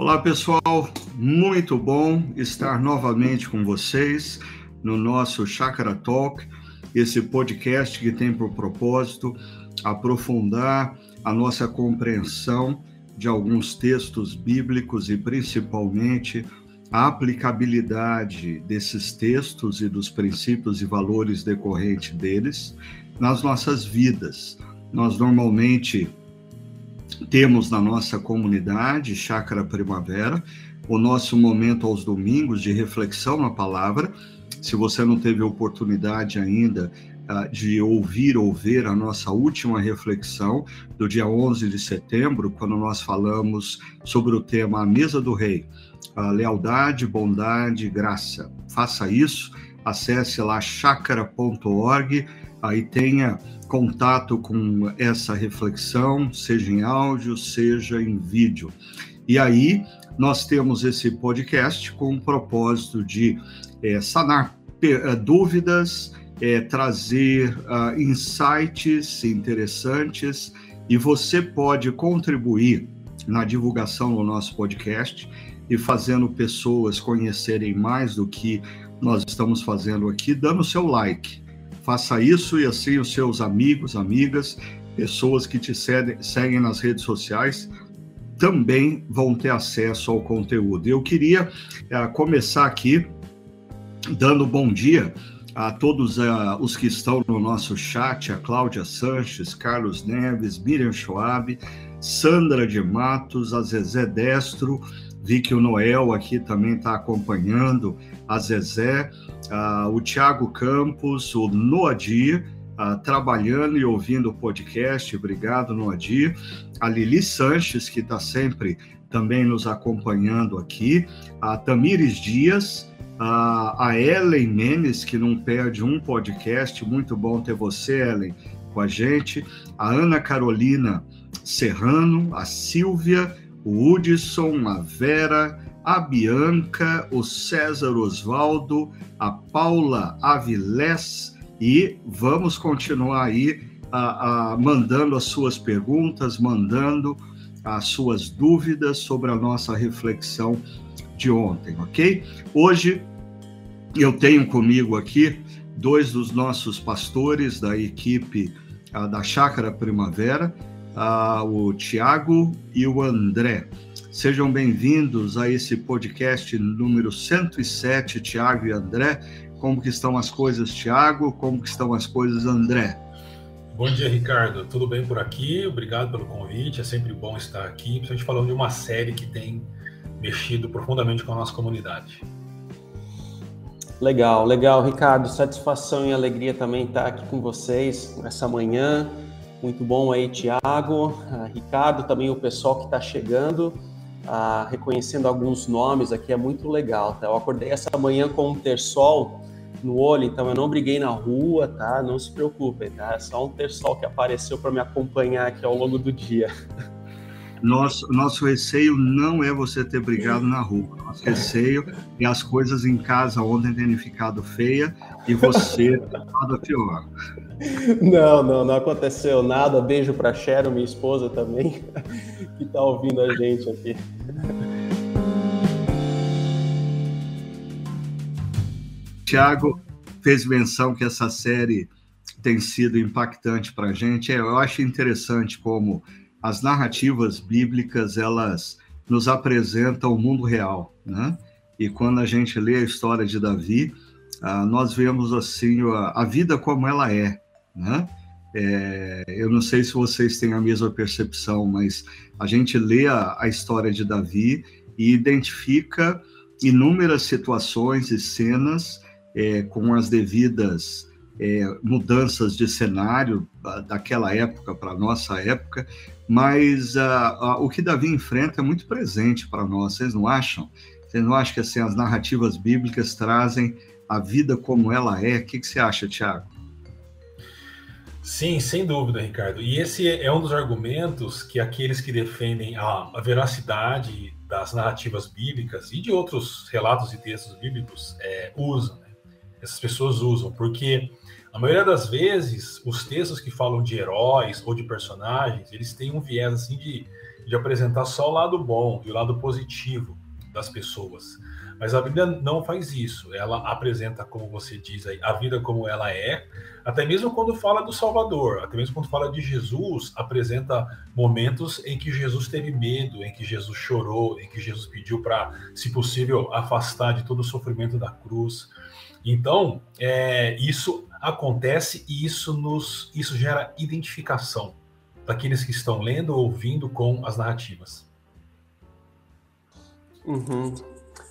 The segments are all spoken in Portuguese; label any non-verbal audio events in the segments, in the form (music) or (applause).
Olá, pessoal. Muito bom estar novamente com vocês no nosso Chakra Talk, esse podcast que tem por propósito aprofundar a nossa compreensão de alguns textos bíblicos e principalmente a aplicabilidade desses textos e dos princípios e valores decorrentes deles nas nossas vidas. Nós normalmente temos na nossa comunidade Chácara Primavera o nosso momento aos domingos de reflexão na palavra. Se você não teve oportunidade ainda uh, de ouvir ou ver a nossa última reflexão do dia 11 de setembro, quando nós falamos sobre o tema A Mesa do Rei, a lealdade, bondade, graça. Faça isso, acesse lá chácara.org, aí tenha contato com essa reflexão, seja em áudio, seja em vídeo. E aí nós temos esse podcast com o propósito de é, sanar é, dúvidas, é, trazer uh, insights interessantes e você pode contribuir na divulgação do nosso podcast e fazendo pessoas conhecerem mais do que nós estamos fazendo aqui, dando seu like. Faça isso e assim os seus amigos, amigas, pessoas que te seguem nas redes sociais também vão ter acesso ao conteúdo. Eu queria uh, começar aqui dando bom dia a todos uh, os que estão no nosso chat, a Cláudia Sanches, Carlos Neves, Miriam Schwab, Sandra de Matos, a Zezé Destro, vi que o Noel aqui também está acompanhando, a Zezé, uh, o Tiago Campos, o Noadir, uh, trabalhando e ouvindo o podcast, obrigado, Noadir. A Lili Sanches, que está sempre também nos acompanhando aqui. A Tamires Dias, a Ellen Menes, que não perde um podcast, muito bom ter você, Ellen, com a gente. A Ana Carolina Serrano, a Silvia, o Hudson, a Vera, a Bianca, o César Osvaldo, a Paula Avilés e vamos continuar aí a, a, mandando as suas perguntas, mandando as suas dúvidas sobre a nossa reflexão de ontem, ok? Hoje eu tenho comigo aqui dois dos nossos pastores da equipe a, da Chácara Primavera, o Tiago e o André. Sejam bem-vindos a esse podcast número 107, Tiago e André. Como que estão as coisas, Tiago? Como que estão as coisas, André? Bom dia, Ricardo. Tudo bem por aqui? Obrigado pelo convite. É sempre bom estar aqui, principalmente falando de uma série que tem mexido profundamente com a nossa comunidade. Legal, legal, Ricardo. Satisfação e alegria também estar aqui com vocês nessa manhã. Muito bom aí, Tiago, Ricardo, também o pessoal que está chegando ah, reconhecendo alguns nomes aqui, é muito legal, tá? Eu acordei essa manhã com um terçol no olho, então eu não briguei na rua, tá? Não se preocupem, tá? É só um terçol que apareceu para me acompanhar aqui ao longo do dia. Nosso, nosso receio não é você ter brigado na rua. Nosso receio é as coisas em casa ontem terem ficado feia e você (laughs) nada pior. Não, não, não aconteceu nada. Beijo para Cheryl, minha esposa também, (laughs) que está ouvindo a gente aqui. Tiago fez menção que essa série tem sido impactante para a gente. Eu acho interessante como as narrativas bíblicas elas nos apresentam o mundo real, né? E quando a gente lê a história de Davi, ah, nós vemos assim a, vida como ela é, né? É, eu não sei se vocês têm a mesma percepção, mas a gente lê a, a história de Davi e identifica inúmeras situações e cenas é, com as devidas é, mudanças de cenário daquela época para a nossa época, mas o que Davi enfrenta é muito presente para nós, vocês não acham? Vocês não acham que assim, as narrativas bíblicas trazem a vida como ela é? O que, que você acha, Tiago? Sim, sem dúvida, Ricardo. E esse é um dos argumentos que aqueles que defendem a, a veracidade das narrativas bíblicas e de outros relatos e textos bíblicos é, usam. Né? Essas pessoas usam, porque a maioria das vezes, os textos que falam de heróis ou de personagens, eles têm um viés assim de de apresentar só o lado bom e o lado positivo das pessoas. Mas a Bíblia não faz isso. Ela apresenta, como você diz aí, a vida como ela é. Até mesmo quando fala do Salvador, até mesmo quando fala de Jesus, apresenta momentos em que Jesus teve medo, em que Jesus chorou, em que Jesus pediu para, se possível, afastar de todo o sofrimento da cruz. Então, é, isso acontece e isso nos isso gera identificação daqueles que estão lendo ou ouvindo com as narrativas. Uhum.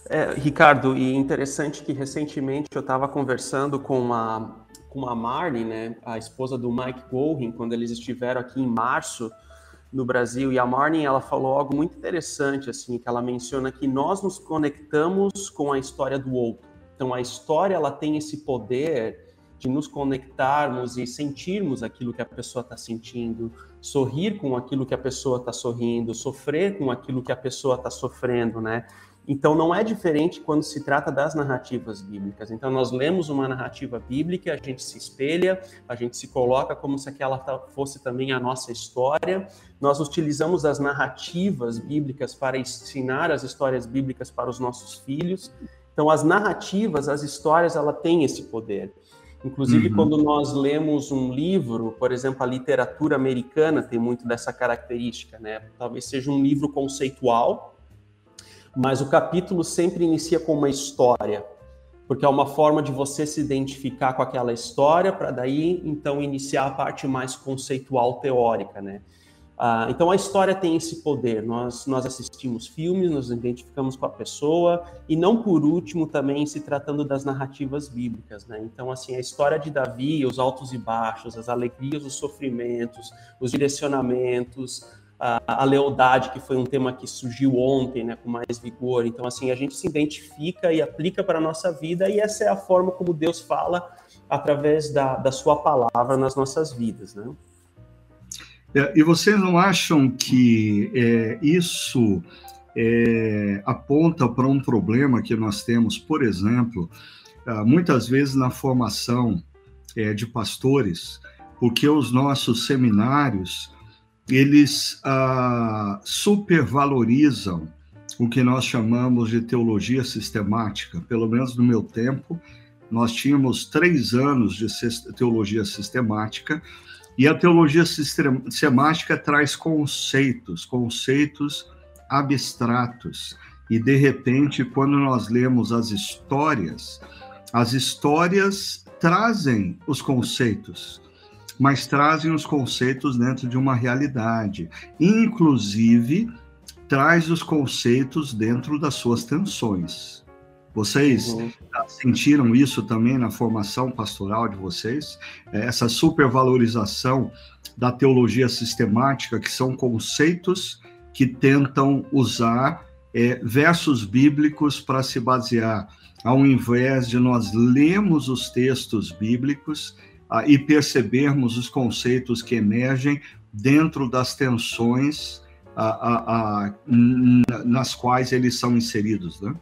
É, Ricardo, e interessante que recentemente eu estava conversando com a, com a Marnie, né, a esposa do Mike Gorin, quando eles estiveram aqui em março no Brasil, e a Marnie ela falou algo muito interessante, assim, que ela menciona que nós nos conectamos com a história do outro. Então, a história ela tem esse poder de nos conectarmos e sentirmos aquilo que a pessoa está sentindo, sorrir com aquilo que a pessoa está sorrindo, sofrer com aquilo que a pessoa está sofrendo, né? Então, não é diferente quando se trata das narrativas bíblicas. Então, nós lemos uma narrativa bíblica, a gente se espelha, a gente se coloca como se aquela fosse também a nossa história. Nós utilizamos as narrativas bíblicas para ensinar as histórias bíblicas para os nossos filhos. Então, as narrativas, as histórias, ela tem esse poder. Inclusive, uhum. quando nós lemos um livro, por exemplo, a literatura americana tem muito dessa característica, né? Talvez seja um livro conceitual, mas o capítulo sempre inicia com uma história, porque é uma forma de você se identificar com aquela história para daí então iniciar a parte mais conceitual teórica, né? Ah, então a história tem esse poder. Nós nós assistimos filmes, nos identificamos com a pessoa e não por último também se tratando das narrativas bíblicas, né? Então assim a história de Davi, os altos e baixos, as alegrias, os sofrimentos, os direcionamentos, a, lealdade, que foi um tema que surgiu ontem, né, com mais vigor. Então, assim, a gente se identifica e aplica para a nossa vida, e essa é a forma como Deus fala através da, da sua palavra nas nossas vidas, né? É, e vocês não acham que é, isso é, aponta para um problema que nós temos, por exemplo, ah, muitas vezes na formação é, de pastores, porque os nossos seminários eles ah, supervalorizam o que nós chamamos de teologia sistemática. Pelo menos no meu tempo, nós tínhamos três anos de teologia sistemática, e a teologia sistemática traz conceitos, conceitos abstratos. E, de repente, quando nós lemos as histórias, as histórias trazem os conceitos mas trazem os conceitos dentro de uma realidade. Inclusive, traz os conceitos dentro das suas tensões. Vocês uhum. sentiram isso também na formação pastoral de vocês? É, essa supervalorização da teologia sistemática, que são conceitos que tentam usar é, versos bíblicos para se basear, ao invés de nós lermos os textos bíblicos e percebermos os conceitos que emergem dentro das tensões nas quais eles são inseridos, né?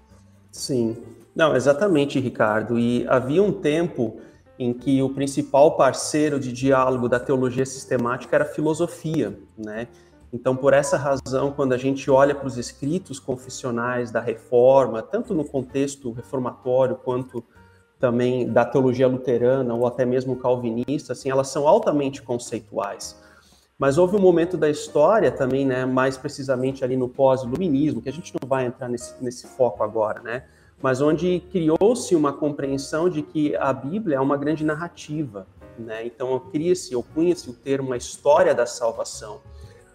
Sim, não, exatamente, Ricardo. E havia um tempo em que o principal parceiro de diálogo da teologia sistemática era a filosofia, né? Então, por essa razão, quando a gente olha para os escritos confessionais da reforma, tanto no contexto reformatório quanto também da teologia luterana ou até mesmo calvinista, assim, elas são altamente conceituais. Mas houve um momento da história também, né, mais precisamente ali no pós-iluminismo, que a gente não vai entrar nesse, nesse foco agora, né, mas onde criou-se uma compreensão de que a Bíblia é uma grande narrativa, né, então cria-se, ou punha-se o termo a história da salvação.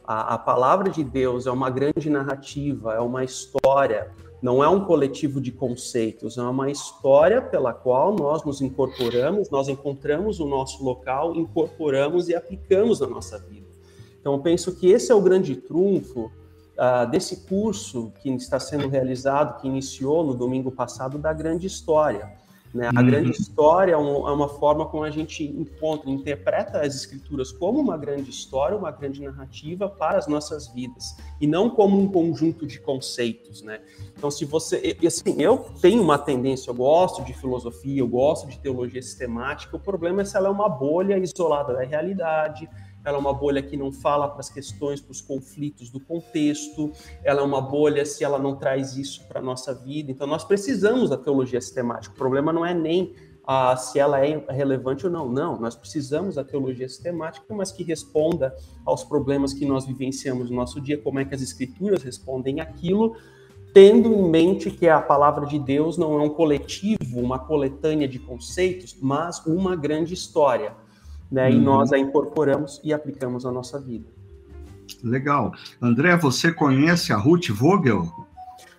A, a palavra de Deus é uma grande narrativa, é uma história, não é um coletivo de conceitos, é uma história pela qual nós nos incorporamos, nós encontramos o nosso local, incorporamos e aplicamos na nossa vida. Então, eu penso que esse é o grande trunfo uh, desse curso que está sendo realizado, que iniciou no domingo passado, da grande história. Né? A uhum. grande história é, é uma forma como a gente encontra, interpreta as escrituras como uma grande história, uma grande narrativa para as nossas vidas, e não como um conjunto de conceitos, né? Então, se você... E assim, eu tenho uma tendência, eu gosto de filosofia, eu gosto de teologia sistemática, o problema é se ela é uma bolha isolada da realidade, ela é uma bolha que não fala para as questões, para os conflitos do contexto, ela é uma bolha se ela não traz isso para a nossa vida. Então, nós precisamos da teologia sistemática. O problema não é nem ah, se ela é relevante ou não. Não, nós precisamos da teologia sistemática, mas que responda aos problemas que nós vivenciamos no nosso dia, como é que as escrituras respondem aquilo, tendo em mente que a palavra de Deus não é um coletivo, uma coletânea de conceitos, mas uma grande história. Né? Uhum. E nós a incorporamos e aplicamos na nossa vida. Legal. André, você conhece a Ruth Vogel?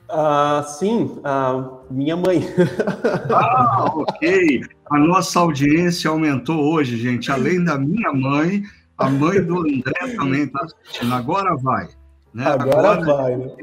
Uh, sim, uh, minha mãe. (laughs) ah, ok. A nossa audiência aumentou hoje, gente. Além da minha mãe, a mãe do André também está assistindo. Agora vai. Né? Agora, Agora vai. Né?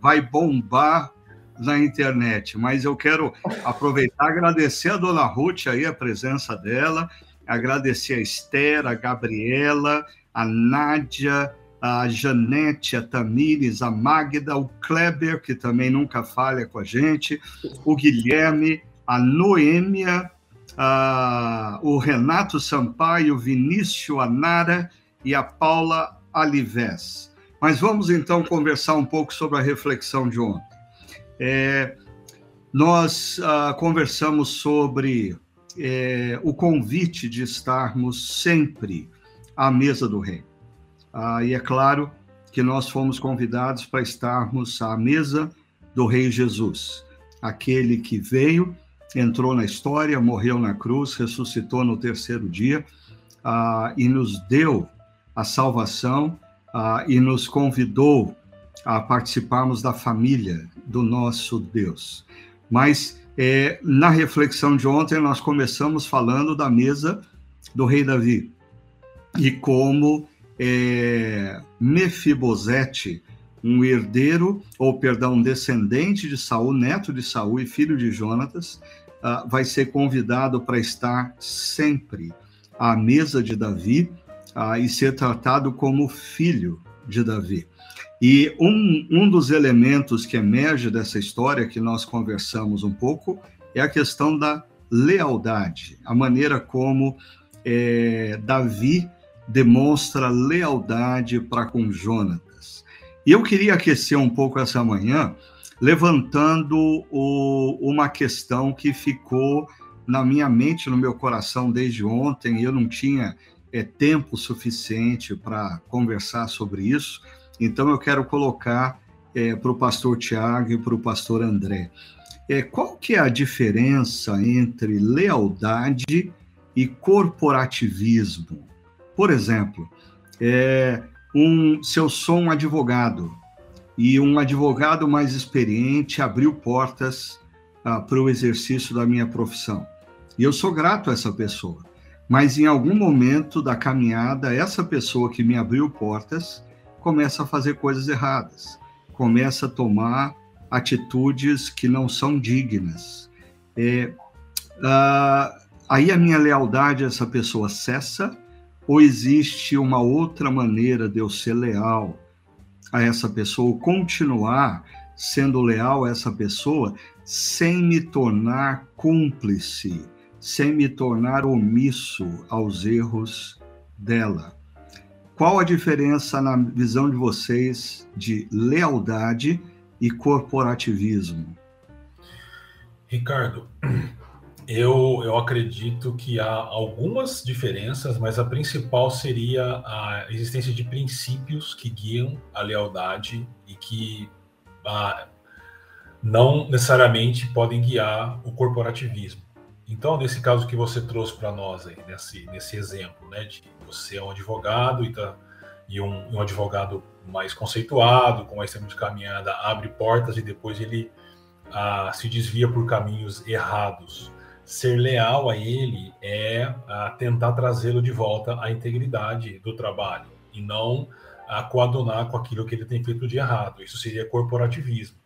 Vai bombar na internet. Mas eu quero aproveitar e agradecer a dona Ruth aí, a presença dela, agradecer a Esther, a Gabriela, a Nádia, a Janete, a Tamires, a Magda, o Kleber, que também nunca falha com a gente, o Guilherme, a Noêmia, a, o Renato Sampaio, o Vinícius Anara e a Paula Alives. Mas vamos então conversar um pouco sobre a reflexão de ontem. É, nós uh, conversamos sobre é, o convite de estarmos sempre à mesa do Rei. Ah, e é claro que nós fomos convidados para estarmos à mesa do Rei Jesus, aquele que veio, entrou na história, morreu na cruz, ressuscitou no terceiro dia ah, e nos deu a salvação ah, e nos convidou a participarmos da família do nosso Deus. Mas é, na reflexão de ontem, nós começamos falando da mesa do rei Davi e como é, Mefibosete, um herdeiro, ou perdão, descendente de Saul, neto de Saul e filho de Jonatas, uh, vai ser convidado para estar sempre à mesa de Davi uh, e ser tratado como filho de Davi. E um, um dos elementos que emerge dessa história, que nós conversamos um pouco, é a questão da lealdade, a maneira como é, Davi demonstra lealdade para com Jonatas. E eu queria aquecer um pouco essa manhã, levantando o, uma questão que ficou na minha mente, no meu coração desde ontem, e eu não tinha é, tempo suficiente para conversar sobre isso, então eu quero colocar é, para o pastor Tiago e para o pastor André. É, qual que é a diferença entre lealdade e corporativismo? Por exemplo, é, um, se eu sou um advogado e um advogado mais experiente abriu portas ah, para o exercício da minha profissão. E eu sou grato a essa pessoa. Mas em algum momento da caminhada, essa pessoa que me abriu portas começa a fazer coisas erradas, começa a tomar atitudes que não são dignas. É, ah, aí a minha lealdade a essa pessoa cessa ou existe uma outra maneira de eu ser leal a essa pessoa, ou continuar sendo leal a essa pessoa sem me tornar cúmplice, sem me tornar omisso aos erros dela? Qual a diferença na visão de vocês de lealdade e corporativismo? Ricardo, (clears throat) eu, eu acredito que há algumas diferenças, mas a principal seria a existência de princípios que guiam a lealdade e que ah, não necessariamente podem guiar o corporativismo. Então, nesse caso que você trouxe para nós aí, nesse, nesse exemplo, né, de você é um advogado e, tá, e um, um advogado mais conceituado, com mais tempo de caminhada, abre portas e depois ele ah, se desvia por caminhos errados ser leal a ele é a tentar trazê-lo de volta à integridade do trabalho e não a coadunar com aquilo que ele tem feito de errado. Isso seria corporativismo.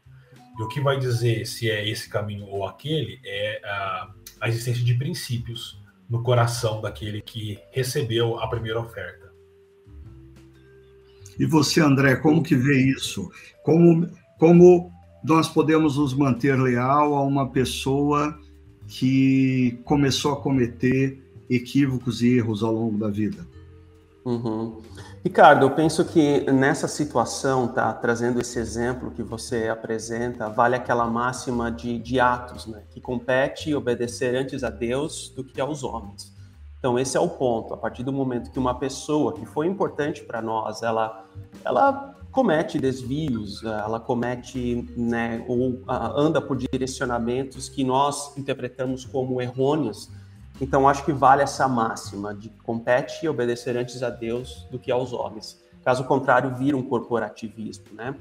E o que vai dizer se é esse caminho ou aquele é a, a existência de princípios no coração daquele que recebeu a primeira oferta. E você, André, como que vê isso? Como, como nós podemos nos manter leal a uma pessoa que começou a cometer equívocos e erros ao longo da vida? Uhum. Ricardo, eu penso que nessa situação, tá, trazendo esse exemplo que você apresenta, vale aquela máxima de, de Atos, né, que compete obedecer antes a Deus do que aos homens. Então, esse é o ponto. A partir do momento que uma pessoa que foi importante para nós, ela, ela comete desvios, ela comete, né, ou uh, anda por direcionamentos que nós interpretamos como errôneos, então, acho que vale essa máxima de compete obedecer antes a Deus do que aos homens. Caso contrário, vira um corporativismo, né?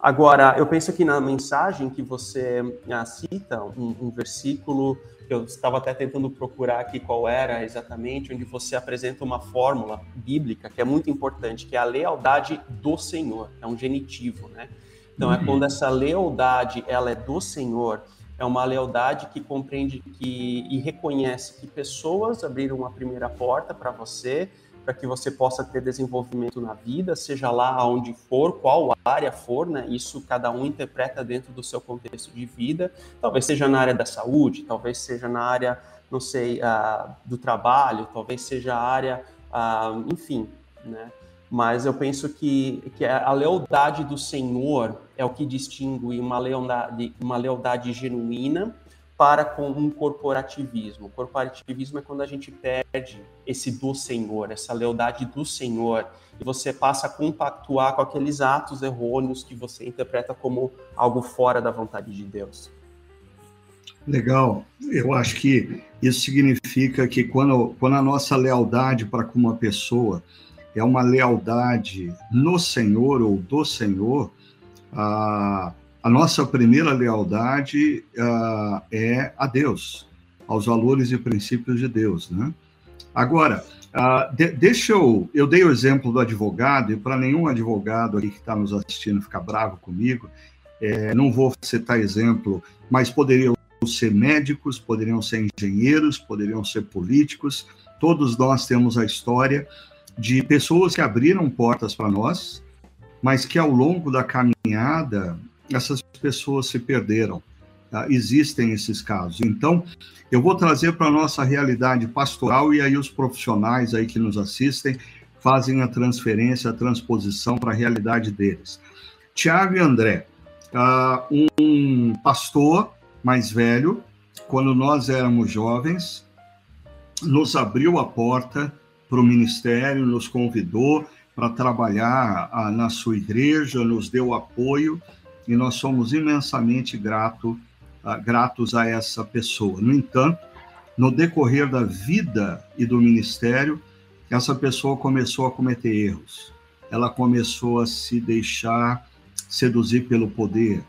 Agora, eu penso que na mensagem que você ah, cita, um, um versículo que eu estava até tentando procurar aqui qual era exatamente, onde você apresenta uma fórmula bíblica que é muito importante, que é a lealdade do Senhor, é um genitivo, né? Então, é uhum. quando essa lealdade ela é do Senhor, é uma lealdade que compreende que e reconhece que pessoas abriram a primeira porta para você, para que você possa ter desenvolvimento na vida, seja lá onde for, qual área for, né? Isso cada um interpreta dentro do seu contexto de vida. Talvez seja na área da saúde, talvez seja na área, não sei, uh, do trabalho, talvez seja a área, uh, enfim, né? Mas eu penso que, que a lealdade do Senhor é o que distingue uma lealdade, uma lealdade genuína para com um corporativismo. Corporativismo é quando a gente perde esse do Senhor, essa lealdade do Senhor, e você passa a compactuar com aqueles atos errôneos que você interpreta como algo fora da vontade de Deus. Legal. Eu acho que isso significa que quando, quando a nossa lealdade para com uma pessoa é uma lealdade no Senhor ou do Senhor, a, a nossa primeira lealdade a, é a Deus, aos valores e princípios de Deus, né? Agora, de, deixa eu. Eu dei o exemplo do advogado, e para nenhum advogado aqui que está nos assistindo ficar bravo comigo, é, não vou citar exemplo, mas poderiam ser médicos, poderiam ser engenheiros, poderiam ser políticos, todos nós temos a história de pessoas que abriram portas para nós, mas que ao longo da caminhada essas pessoas se perderam. Tá? Existem esses casos. Então, eu vou trazer para a nossa realidade pastoral e aí os profissionais aí que nos assistem fazem a transferência, a transposição para a realidade deles. Tiago e André, uh, um pastor mais velho, quando nós éramos jovens, nos abriu a porta para o ministério, nos convidou para trabalhar a, na sua igreja, nos deu apoio e nós somos imensamente grato, a, gratos a essa pessoa. No entanto, no decorrer da vida e do ministério, essa pessoa começou a cometer erros. Ela começou a se deixar seduzir pelo poder.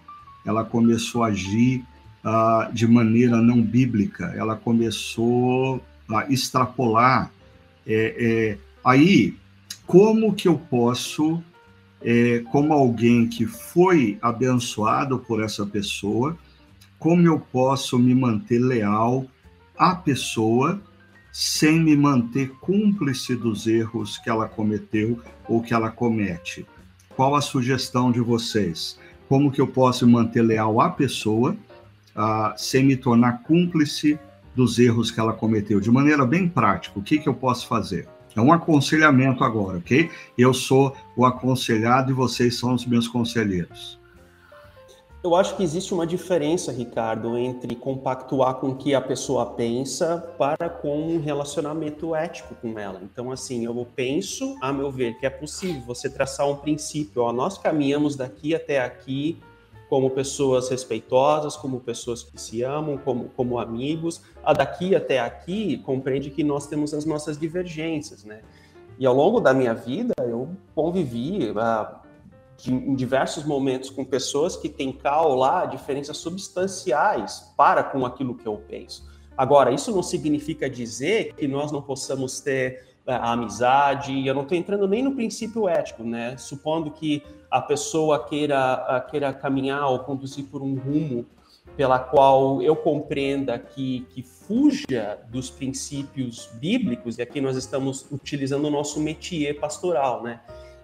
Ela começou a agir uh, de maneira não bíblica. Ela começou a extrapolar é, é, aí, como que eu posso, é, como alguém que foi abençoado por essa pessoa, como eu posso me manter leal à pessoa sem me manter cúmplice dos erros que ela cometeu ou que ela comete? Qual a sugestão de vocês? Como que eu posso me manter leal à pessoa uh, sem me tornar cúmplice dos erros que ela cometeu, de maneira bem prática. O que, que eu posso fazer? É um aconselhamento agora, ok? Eu sou o aconselhado e vocês são os meus conselheiros. Eu acho que existe uma diferença, Ricardo, entre compactuar com o que a pessoa pensa para com um relacionamento ético com ela. Então, assim, eu penso, a meu ver, que é possível você traçar um princípio. Ó, nós caminhamos daqui até aqui como pessoas respeitosas, como pessoas que se amam, como, como amigos. A daqui até aqui compreende que nós temos as nossas divergências, né? E ao longo da minha vida, eu convivi de, em diversos momentos com pessoas que têm cá ou lá diferenças substanciais para com aquilo que eu penso. Agora, isso não significa dizer que nós não possamos ter a amizade, eu não estou entrando nem no princípio ético, né? Supondo que a pessoa queira, queira caminhar ou conduzir por um rumo pela qual eu compreenda que, que fuja dos princípios bíblicos, e aqui nós estamos utilizando o nosso métier pastoral, né?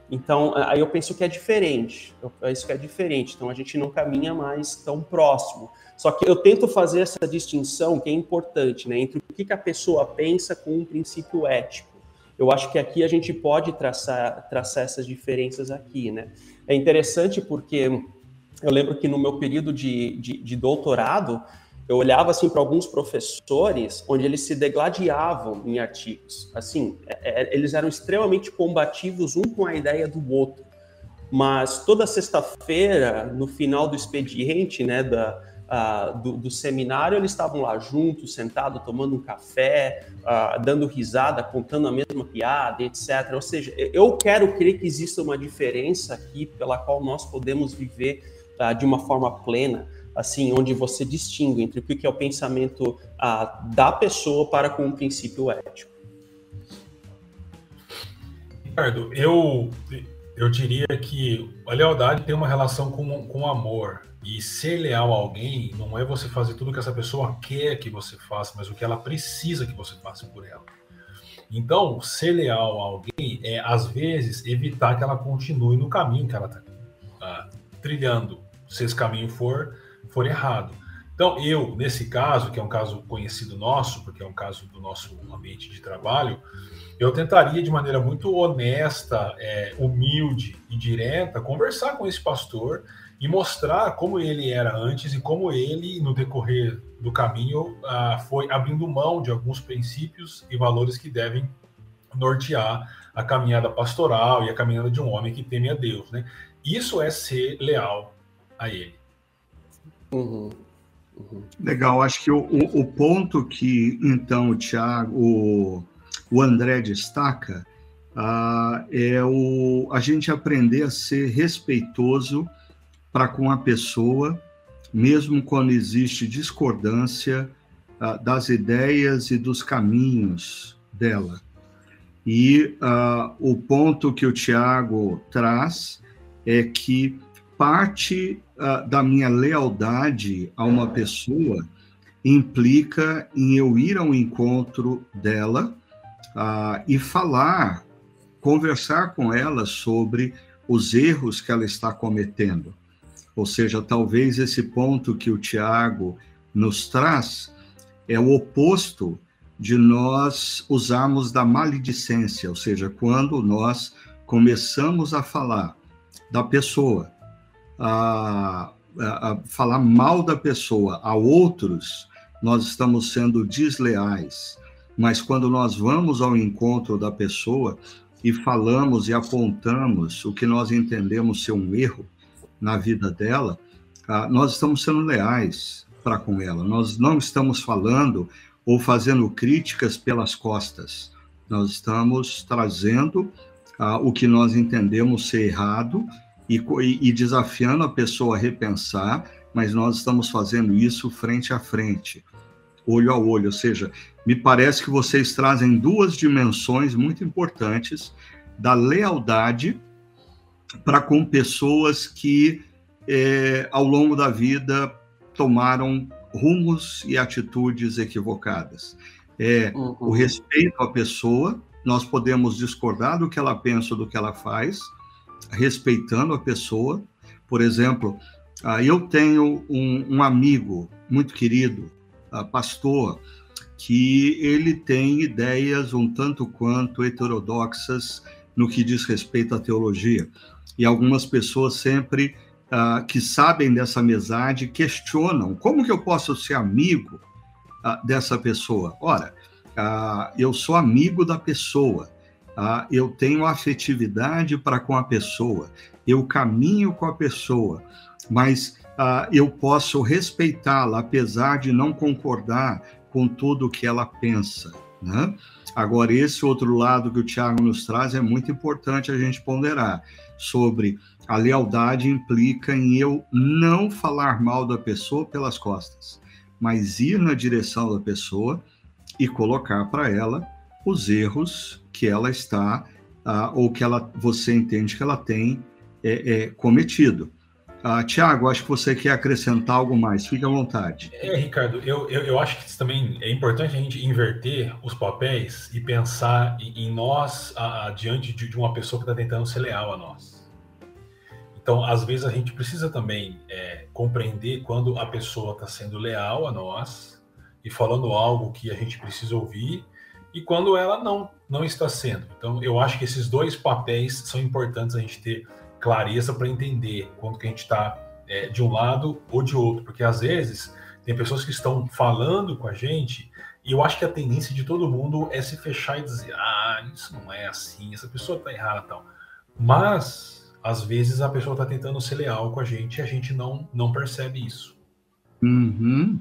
Então, aí eu penso que é diferente, eu penso que é diferente, então a gente não caminha mais tão próximo. Só que eu tento fazer essa distinção que é importante, né, entre o que a pessoa pensa com um princípio ético. Eu acho que aqui a gente pode traçar, traçar essas diferenças aqui, né? É interessante porque eu lembro que no meu período de, de, de doutorado, eu olhava assim para alguns professores onde eles se degladiavam em artigos. Assim, é, é, eles eram extremamente combativos um com a ideia do outro. Mas toda sexta-feira, no final do expediente, né, da, uh, do, do, seminário, eles estavam lá juntos, sentados, tomando um café, uh, dando risada, contando a mesma piada, etc. Ou seja, eu quero crer que exista uma diferença aqui pela qual nós podemos viver uh, de uma forma plena assim, onde você distingue entre o que é o pensamento da pessoa para com o princípio ético. Ricardo, eu, eu diria que a lealdade tem uma relação com, com amor. E ser leal a alguém não é você fazer tudo que essa pessoa quer que você faça, mas o que ela precisa que você faça por ela. Então, ser leal a alguém é, às vezes, evitar que ela continue no caminho que ela está ah, trilhando. Se esse caminho for for errado. Então, eu, nesse caso, que é um caso conhecido nosso, porque é um caso do nosso ambiente de trabalho, eu tentaria, de maneira muito honesta, é, humilde e direta, conversar com esse pastor e mostrar como ele era antes e como ele, no decorrer do caminho, ah, foi abrindo mão de alguns princípios e valores que devem nortear a caminhada pastoral e a caminhada de um homem que teme a Deus. Né? Isso é ser leal a ele. Uhum. Uhum. Legal, acho que o, o, o, ponto que então o Tiago, o, o André destaca uh, é o, a gente aprender a ser respeitoso para com a pessoa, mesmo quando existe discordância uh, das ideias e dos caminhos dela. E uh, o ponto que o Tiago traz é que parte uh, da minha lealdade a uma pessoa implica em eu ir ao encontro dela e falar, conversar com ela sobre os erros que ela está cometendo. Ou seja, talvez esse ponto que o Tiago nos traz é o oposto de nós usarmos da maledicência, ou seja, quando nós começamos a falar da pessoa, a, a, falar mal da pessoa a outros, nós estamos sendo desleais. Mas quando nós vamos ao encontro da pessoa e falamos e apontamos o que nós entendemos ser um erro na vida dela, nós estamos sendo leais para com ela. Nós não estamos falando ou fazendo críticas pelas costas. Nós estamos trazendo o que nós entendemos ser errado e, e desafiando a pessoa a repensar, mas nós estamos fazendo isso frente a frente, olho a olho. Ou seja, me parece que vocês trazem duas dimensões muito importantes da lealdade para com pessoas que, é, ao longo da vida, tomaram rumos e atitudes equivocadas. É, uhum. O respeito à pessoa, nós podemos discordar do que ela pensa, do que ela faz, respeitando a pessoa. Por exemplo, ah, eu tenho um, um amigo muito querido, ah, pastor, que ele tem ideias um tanto quanto heterodoxas no que diz respeito à teologia. E algumas pessoas sempre uh, que sabem dessa amizade questionam como que eu posso ser amigo uh, dessa pessoa. Ora, uh, eu sou amigo da pessoa, eu tenho afetividade para com a pessoa, eu caminho com a pessoa, mas eu posso respeitá-la, apesar de não concordar com tudo que ela pensa. Né? Agora, esse outro lado que o Tiago nos traz é muito importante a gente ponderar sobre a lealdade implica em eu não falar mal da pessoa pelas costas, mas ir na direção da pessoa e colocar para ela os erros que ela está uh, ou que ela, você entende que ela tem é, é, cometido. Uh, Tiago, acho que você quer acrescentar algo mais, fique à vontade. É, Ricardo, eu, eu, eu, acho que também é importante a gente inverter os papéis e pensar em, em nós uh, diante de, de, uma pessoa que está tentando ser leal a nós. Então, às vezes, a gente precisa também é, compreender quando a pessoa está sendo leal a nós e falando algo que a gente precisa ouvir, e quando ela não, não está sendo. Então, eu acho que esses dois papéis são importantes a gente ter clareza para entender quando que a gente está é, de um lado ou de outro, porque às vezes tem pessoas que estão falando com a gente e eu acho que a tendência de todo mundo é se fechar e dizer, ah, isso não é assim, essa pessoa está errada tal. Mas, às vezes, a pessoa está tentando ser leal com a gente e a gente não, não percebe isso. Uhum.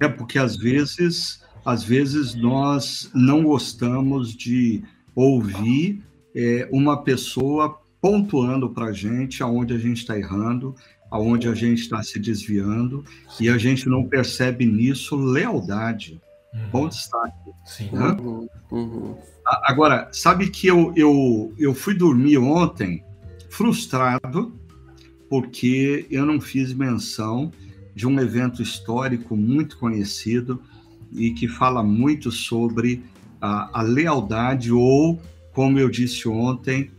É porque às vezes, às vezes nós não gostamos de ouvir é, uma pessoa pontuando para a gente aonde a gente está errando, aonde a gente está se desviando, e a gente não percebe nisso lealdade. Uhum. Bom destaque. Sim. Né? Uhum. Uhum. Agora, sabe que eu, eu, eu fui dormir ontem frustrado porque eu não fiz menção de um evento histórico muito conhecido e que fala muito sobre a, a lealdade ou, como eu disse ontem,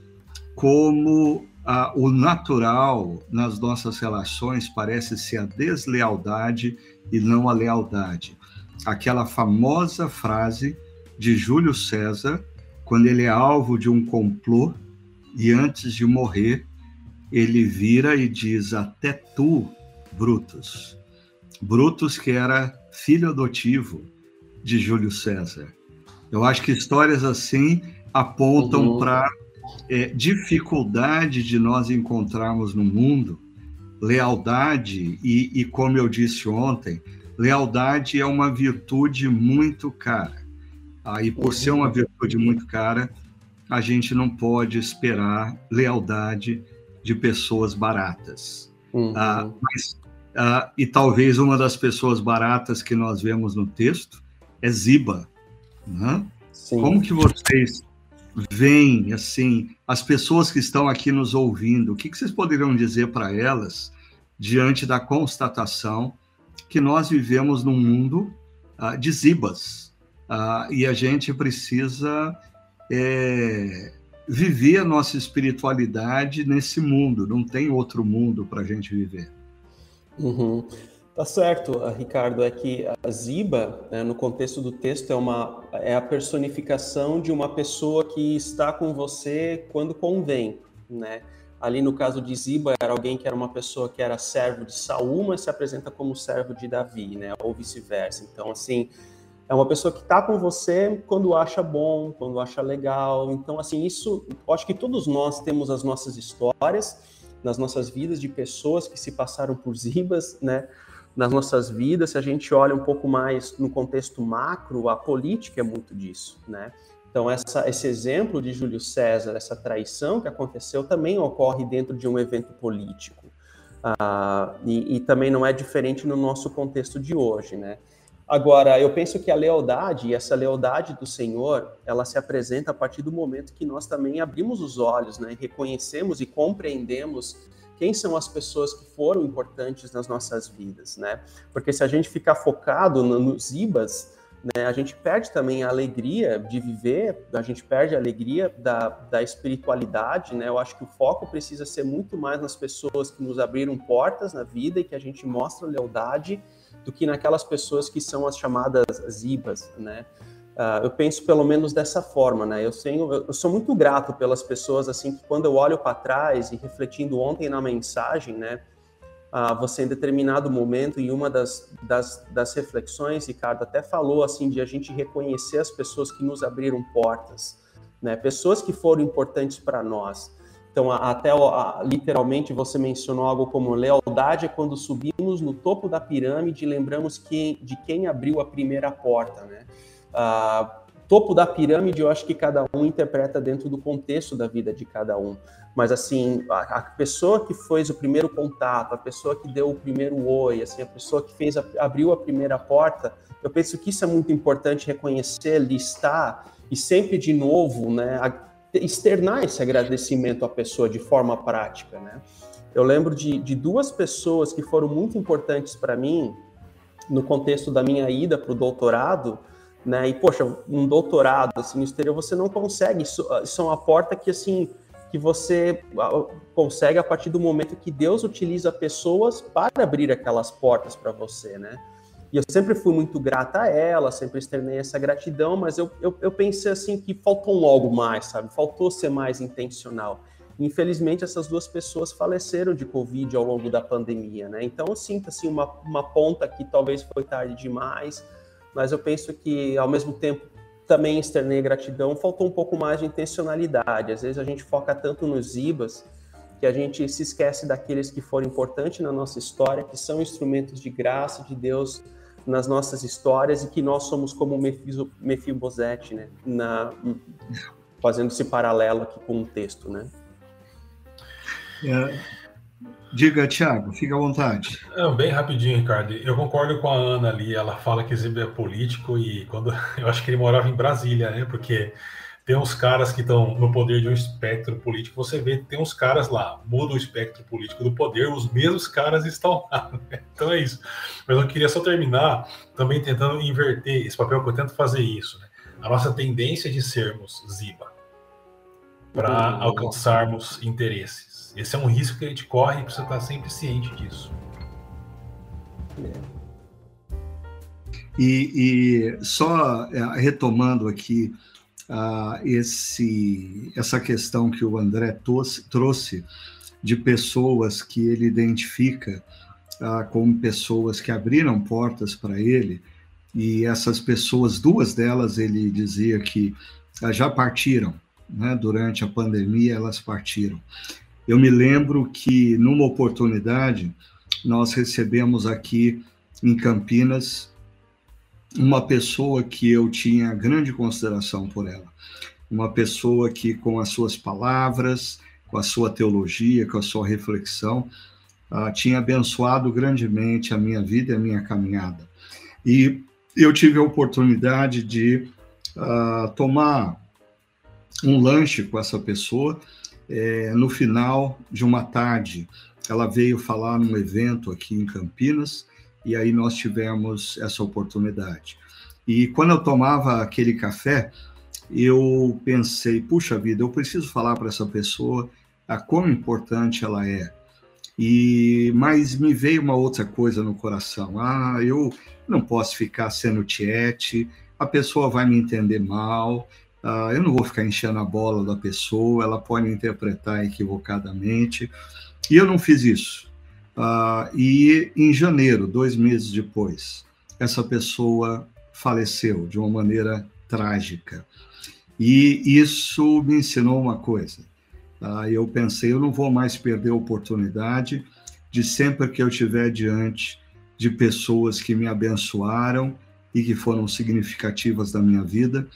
como ah, o natural nas nossas relações parece ser a deslealdade e não a lealdade. Aquela famosa frase de Júlio César, quando ele é alvo de um complô e antes de morrer, ele vira e diz: Até tu, Brutus. Brutus, que era filho adotivo de Júlio César. Eu acho que histórias assim apontam uhum. para é, dificuldade de nós encontrarmos no mundo lealdade, e, e como eu disse ontem, lealdade é uma virtude muito cara. Ah, e por ser uma virtude muito cara, a gente não pode esperar lealdade de pessoas baratas. Uhum. Ah, mas, ah, e talvez uma das pessoas baratas que nós vemos no texto é Ziba. Né? Como que vocês veem, assim, as pessoas que estão aqui nos ouvindo, o que, que vocês poderiam dizer para elas diante da constatação que nós vivemos num mundo uh, de zibas uh, e a gente precisa é, viver a nossa espiritualidade nesse mundo, não tem outro mundo para a gente viver. Uhum. Tá certo, ah, Ricardo, é que a Ziba, né, no contexto do texto, é, uma, é a personificação de uma pessoa que está com você quando convém, né? Ali no caso de Ziba, era alguém que era uma pessoa que era servo de Saul, mas se apresenta como servo de Davi, né? Ou vice-versa. Então, assim, é uma pessoa que está com você quando acha bom, quando acha legal. Então, assim, isso, acho que todos nós temos as nossas histórias nas nossas vidas de pessoas que se passaram por Zibas, né? nas nossas vidas, se a gente olha um pouco mais no contexto macro, a política é muito disso, né? Então, essa, esse exemplo de Júlio César, essa traição que aconteceu, também ocorre dentro de um evento político. Ah, e, e, também não é diferente no nosso contexto de hoje, né? Agora, eu penso que a lealdade, e essa lealdade do Senhor, ela se apresenta a partir do momento que nós também abrimos os olhos, né? reconhecemos e compreendemos quem são as pessoas que foram importantes nas nossas vidas, né? Porque se a gente ficar focado nos ibas, né, a gente perde também a alegria de viver, a gente perde a alegria da, da espiritualidade, né? Eu acho que o foco precisa ser muito mais nas pessoas que nos abriram portas na vida e que a gente mostra lealdade do que naquelas pessoas que são as chamadas zibas, né? Uh, eu penso pelo menos dessa forma, né? Eu, tenho, eu sou muito grato pelas pessoas, assim, que quando eu olho para trás e refletindo ontem na mensagem, né? Uh, você em determinado momento, em uma das, das, das reflexões, Ricardo até falou, assim, de a gente reconhecer as pessoas que nos abriram portas, né? Pessoas que foram importantes para nós. Então, até literalmente você mencionou algo como lealdade é quando subimos no topo da pirâmide e lembramos que, de quem abriu a primeira porta, né? Uh, topo da pirâmide, eu acho que cada um interpreta dentro do contexto da vida de cada um. Mas, assim, a, a, pessoa que fez o primeiro contato, a pessoa que deu o primeiro oi, assim, a pessoa que fez a, abriu a primeira porta, eu penso que isso é muito importante reconhecer, listar e sempre de novo, né, externar esse agradecimento à pessoa de forma prática, né. Eu lembro de, de duas pessoas que foram muito importantes para mim no contexto da minha ida para o doutorado, né? E poxa, um doutorado assim no exterior você não consegue, isso, isso é uma porta que assim que você consegue a partir do momento que Deus utiliza pessoas para abrir aquelas portas para você, né? E eu sempre fui muito grata a ela, sempre externei essa gratidão, mas eu, eu, eu pensei assim que faltou um algo mais, sabe? Faltou ser mais intencional. Infelizmente, essas duas pessoas faleceram de Covid ao longo da pandemia, né? Então, eu sinto assim, uma, uma ponta que talvez foi tarde demais, mas eu penso que, ao mesmo tempo, também externei gratidão, faltou um pouco mais de intencionalidade. Às vezes a gente foca tanto nos IBAs que a gente se esquece daqueles que foram importantes na nossa história, que são instrumentos de graça de Deus nas nossas histórias e que nós somos como Mefibosete, né? Na, fazendo esse paralelo aqui com o texto, né? É, diga, Tiago, fica à vontade. Não, bem rapidinho, Ricardo. Eu concordo com a Ana ali. Ela fala que Zimbra é político e quando (laughs) eu acho que ele morava em Brasília, né? Porque tem uns caras que estão no poder de um espectro político. Você vê, tem uns caras lá, muda o espectro político do poder, os mesmos caras estão (laughs) lá. Né? Então é isso. Mas eu queria só terminar também tentando inverter esse papel que eu tento fazer isso. Né? A nossa tendência de sermos Ziba para alcançarmos interesses. Esse é um risco que a gente corre e precisa estar sempre ciente disso. E, e só é, retomando aqui uh, esse, essa questão que o André trouxe, de pessoas que ele identifica uh, como pessoas que abriram portas para ele, e essas pessoas, duas delas, ele dizia que uh, já partiram, né, durante a pandemia, elas partiram. Eu me lembro que, numa oportunidade, nós recebemos aqui em Campinas uma pessoa que eu tinha grande consideração por ela. Uma pessoa que, com as suas palavras, com a sua teologia, com a sua reflexão, uh, tinha abençoado grandemente a minha vida e a minha caminhada. E eu tive a oportunidade de uh, tomar um lanche com essa pessoa. É, no final de uma tarde, ela veio falar num evento aqui em Campinas e aí nós tivemos essa oportunidade. E quando eu tomava aquele café, eu pensei, puxa vida, eu preciso falar para essa pessoa a quão importante ela é. E mas me veio uma outra coisa no coração. Ah, eu não posso ficar sendo tiete, a pessoa vai me entender mal, ah, eu não vou ficar enchendo a bola da pessoa, ela pode interpretar equivocadamente. E eu não fiz isso. Uh, e em janeiro, dois meses depois, essa pessoa faleceu de uma maneira trágica. E isso me ensinou uma coisa. Uh, eu pensei, eu não vou mais perder a oportunidade de sempre que eu estiver diante de pessoas que me abençoaram e que foram significativas da minha vida,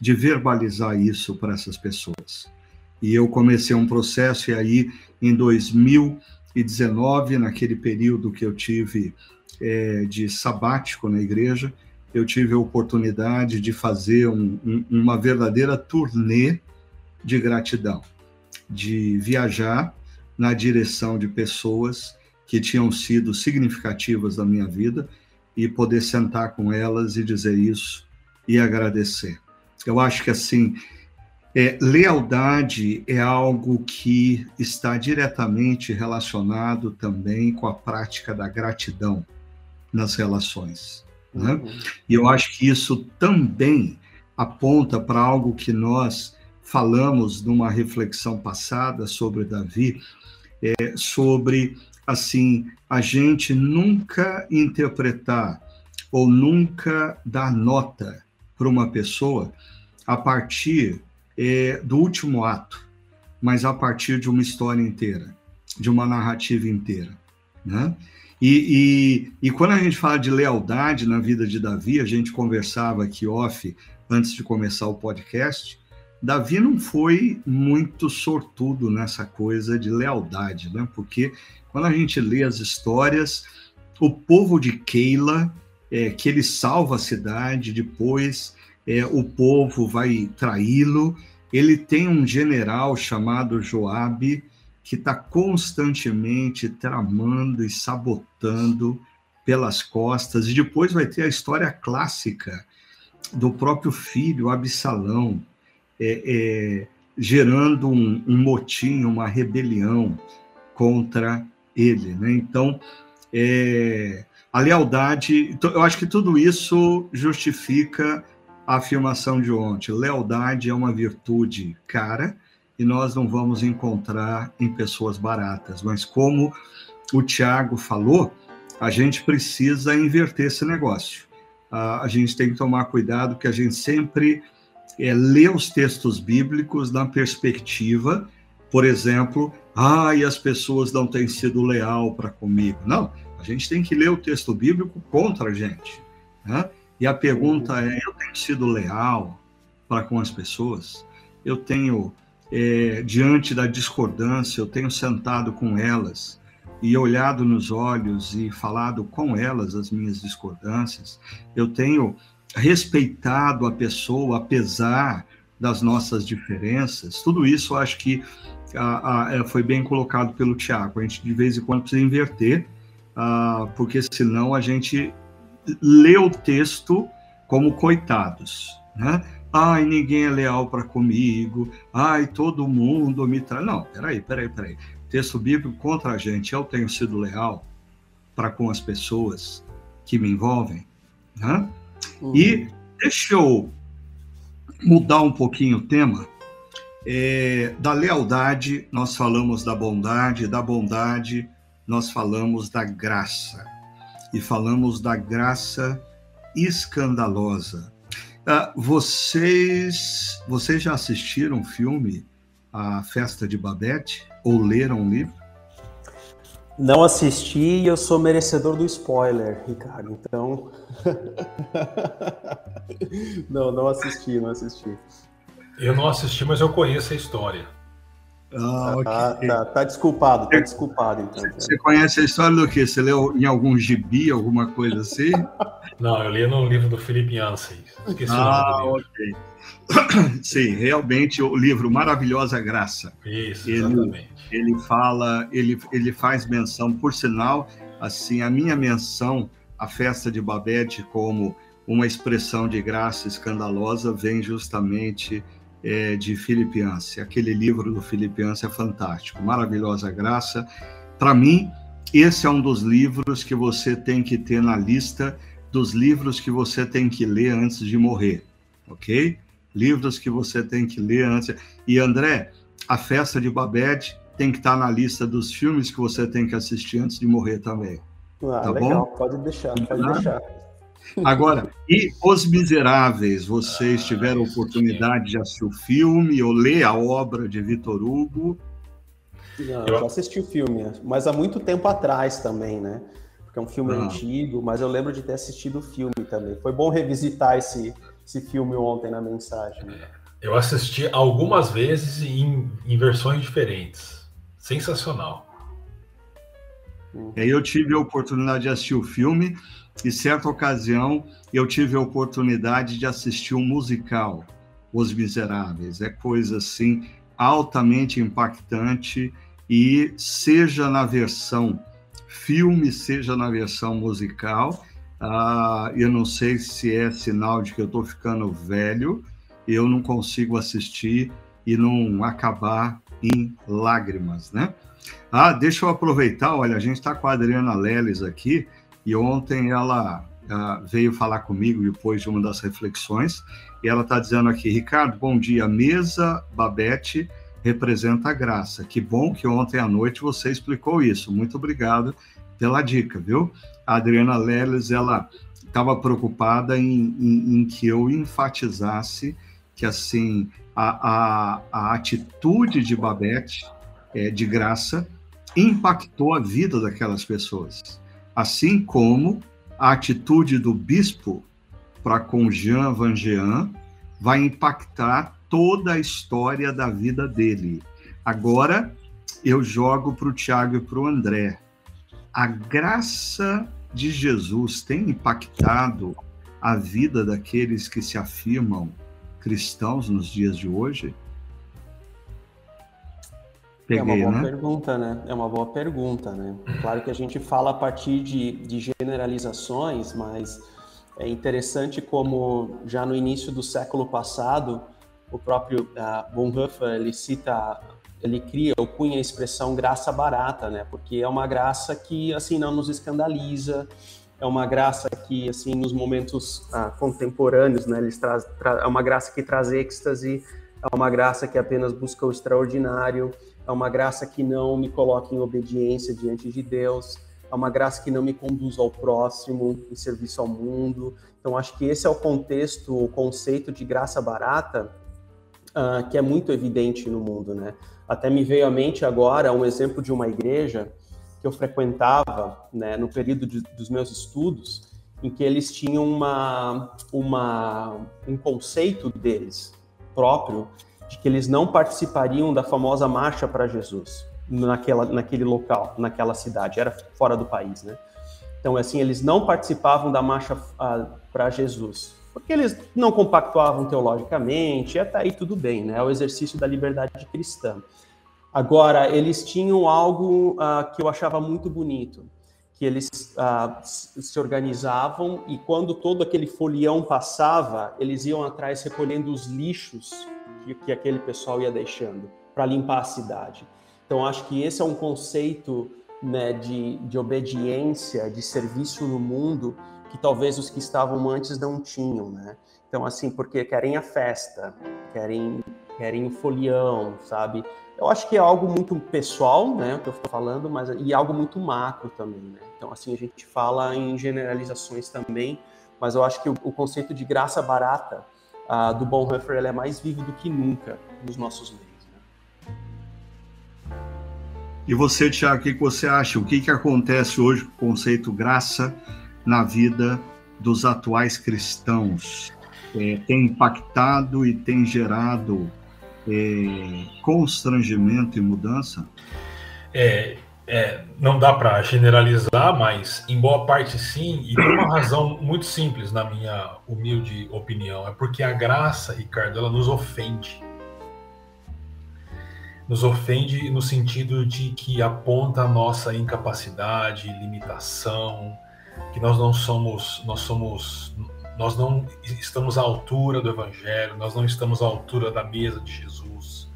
de verbalizar isso para essas pessoas. E eu comecei um processo, e aí, em 2000, 2019, naquele período que eu tive é, de sabático na igreja, eu tive a oportunidade de fazer um, um, uma verdadeira turnê de gratidão, de viajar na direção de pessoas que tinham sido significativas da minha vida e poder sentar com elas e dizer isso e agradecer. Eu acho que assim é, lealdade é algo que está diretamente relacionado também com a prática da gratidão nas relações. Né? Uhum. E eu acho que isso também aponta para algo que nós falamos numa reflexão passada sobre Davi, é, sobre assim a gente nunca interpretar ou nunca dar nota para uma pessoa a partir é, do último ato, mas a partir de uma história inteira, de uma narrativa inteira. Né? E, e, e, quando a gente fala de lealdade na vida de Davi, a gente conversava aqui off antes de começar o podcast. Davi não foi muito sortudo nessa coisa de lealdade, né? Porque quando a gente lê as histórias, o povo de Keila, é, que ele salva a cidade, depois é, o povo vai traí-lo. Ele tem um general chamado Joabe que está constantemente tramando e sabotando pelas costas. E depois vai ter a história clássica do próprio filho Absalão, é, é, gerando um, um motim, uma rebelião contra ele. Né? Então, é, a lealdade, eu acho que tudo isso justifica a afirmação de ontem. Lealdade é uma virtude cara e nós não vamos encontrar em pessoas baratas, mas como o Tiago falou, a gente precisa inverter esse negócio. a gente tem que tomar cuidado que a gente sempre é, lê os textos bíblicos na perspectiva, por exemplo, ah, e as pessoas não têm sido leal para comigo. Não, a gente tem que ler o texto bíblico contra a gente. Né? E a pergunta é: eu tenho sido leal para com as pessoas? Eu tenho, é, diante da discordância, eu tenho sentado com elas e olhado nos olhos e falado com elas as minhas discordâncias? Eu tenho respeitado a pessoa apesar das nossas diferenças? Tudo isso eu acho que a, a, é, foi bem colocado pelo Tiago. A gente de vez em quando precisa inverter, uh, porque senão a gente lê o texto como coitados, né? Ai, ninguém é leal para comigo. Ai, todo mundo me traz. Não, peraí, peraí, peraí. Texto bíblico contra a gente. Eu tenho sido leal para com as pessoas que me envolvem, né? Uhum. E deixa eu mudar um pouquinho o tema. É, da lealdade, nós falamos da bondade, da bondade, nós falamos da graça e falamos da graça escandalosa. Ah, vocês, vocês já assistiram o filme A Festa de Babette ou leram o livro? Não assisti e eu sou merecedor do spoiler, Ricardo. Então. (laughs) não, não assisti, não assisti. Eu não assisti, mas eu conheço a história. Ah, okay. ah, tá, tá desculpado, tá desculpado. Então, Você conhece a história do quê? Você leu em algum gibi, alguma coisa assim? (laughs) Não, eu li no livro do Felipe Yancey. Esqueci ah, o nome do livro. ok. (coughs) Sim, realmente o livro Maravilhosa Graça. Isso, exatamente. Ele, ele fala, ele, ele faz menção, por sinal, assim, a minha menção à festa de Babette como uma expressão de graça escandalosa vem justamente é, de Filipiança. Aquele livro do Filipiança é fantástico, maravilhosa graça. Para mim, esse é um dos livros que você tem que ter na lista dos livros que você tem que ler antes de morrer, ok? Livros que você tem que ler antes. E André, a festa de Babette tem que estar na lista dos filmes que você tem que assistir antes de morrer também. Ah, tá legal, bom? pode deixar, pode tá? deixar. Agora, e Os Miseráveis? Vocês ah, tiveram oportunidade de assistir o filme ou ler a obra de Vitor Hugo? Não, eu já assisti o filme, mas há muito tempo atrás também, né? Porque é um filme ah. antigo, mas eu lembro de ter assistido o filme também. Foi bom revisitar esse, esse filme ontem na mensagem. Eu assisti algumas vezes em, em versões diferentes. Sensacional. Uhum. Eu tive a oportunidade de assistir o filme e certa ocasião eu tive a oportunidade de assistir um musical, Os Miseráveis. É coisa assim altamente impactante e seja na versão filme, seja na versão musical. Uh, eu não sei se é sinal de que eu estou ficando velho, eu não consigo assistir e não acabar em lágrimas, né? Ah, deixa eu aproveitar, olha, a gente está com a Adriana Leles aqui, e ontem ela uh, veio falar comigo depois de uma das reflexões, e ela está dizendo aqui, Ricardo, bom dia, mesa Babette representa a graça. Que bom que ontem à noite você explicou isso. Muito obrigado pela dica, viu? A Adriana Leles, ela estava preocupada em, em, em, que eu enfatizasse que, assim, a, a, a atitude de Babette, é, de graça, impactou a vida daquelas pessoas assim como a atitude do bispo para com Jean Van Jean vai impactar toda a história da vida dele. Agora eu jogo para o Tiago e para o André. A graça de Jesus tem impactado a vida daqueles que se afirmam cristãos nos dias de hoje? Peguei, é uma boa né? pergunta, né? É uma boa pergunta, né? Claro que a gente fala a partir de, de generalizações, mas é interessante como já no início do século passado, o próprio uh, Bonhoeffer, ele cita, ele cria ou cunha a expressão graça barata, né? Porque é uma graça que, assim, não nos escandaliza, é uma graça que, assim, nos momentos ah, contemporâneos, né, eles traz, tra é uma graça que traz êxtase, é uma graça que apenas busca o extraordinário, é uma graça que não me coloca em obediência diante de Deus, é uma graça que não me conduz ao próximo, em serviço ao mundo. Então, acho que esse é o contexto, o conceito de graça barata, uh, que é muito evidente no mundo, né? Até me veio à mente agora um exemplo de uma igreja que eu frequentava, né, no período de, dos meus estudos, em que eles tinham uma, uma, um conceito deles próprio de que eles não participariam da famosa marcha para Jesus naquela, naquele local, naquela cidade, era fora do país, né? Então, assim, eles não participavam da marcha ah, para Jesus, porque eles não compactuavam teologicamente, até aí tudo bem, né? É o exercício da liberdade cristã. Agora, eles tinham algo ah, que eu achava muito bonito, que eles ah, se organizavam e quando todo aquele folião passava, eles iam atrás recolhendo os lixos que, que aquele pessoal ia deixando para limpar a cidade. Então, acho que esse é um conceito né, de, de obediência, de serviço no mundo, que talvez os que estavam antes não tinham, né? Então, assim, porque querem a festa, querem, querem o folião, sabe? Eu acho que é algo muito pessoal, né, o que eu estou falando, mas e algo muito macro também, né? Então, assim, a gente fala em generalizações também, mas eu acho que o, o conceito de graça barata uh, do Bonhoeffer é mais vivo do que nunca nos nossos meios. E você, Tiago, o que você acha? O que, que acontece hoje com o conceito graça na vida dos atuais cristãos? É, tem impactado e tem gerado é, constrangimento e mudança? É, é não dá para generalizar, mas em boa parte sim, e tem uma razão muito simples, na minha humilde opinião, é porque a graça, Ricardo, ela nos ofende. Nos ofende no sentido de que aponta a nossa incapacidade, limitação, que nós não somos, nós somos, nós não estamos à altura do Evangelho, nós não estamos à altura da mesa de Jesus.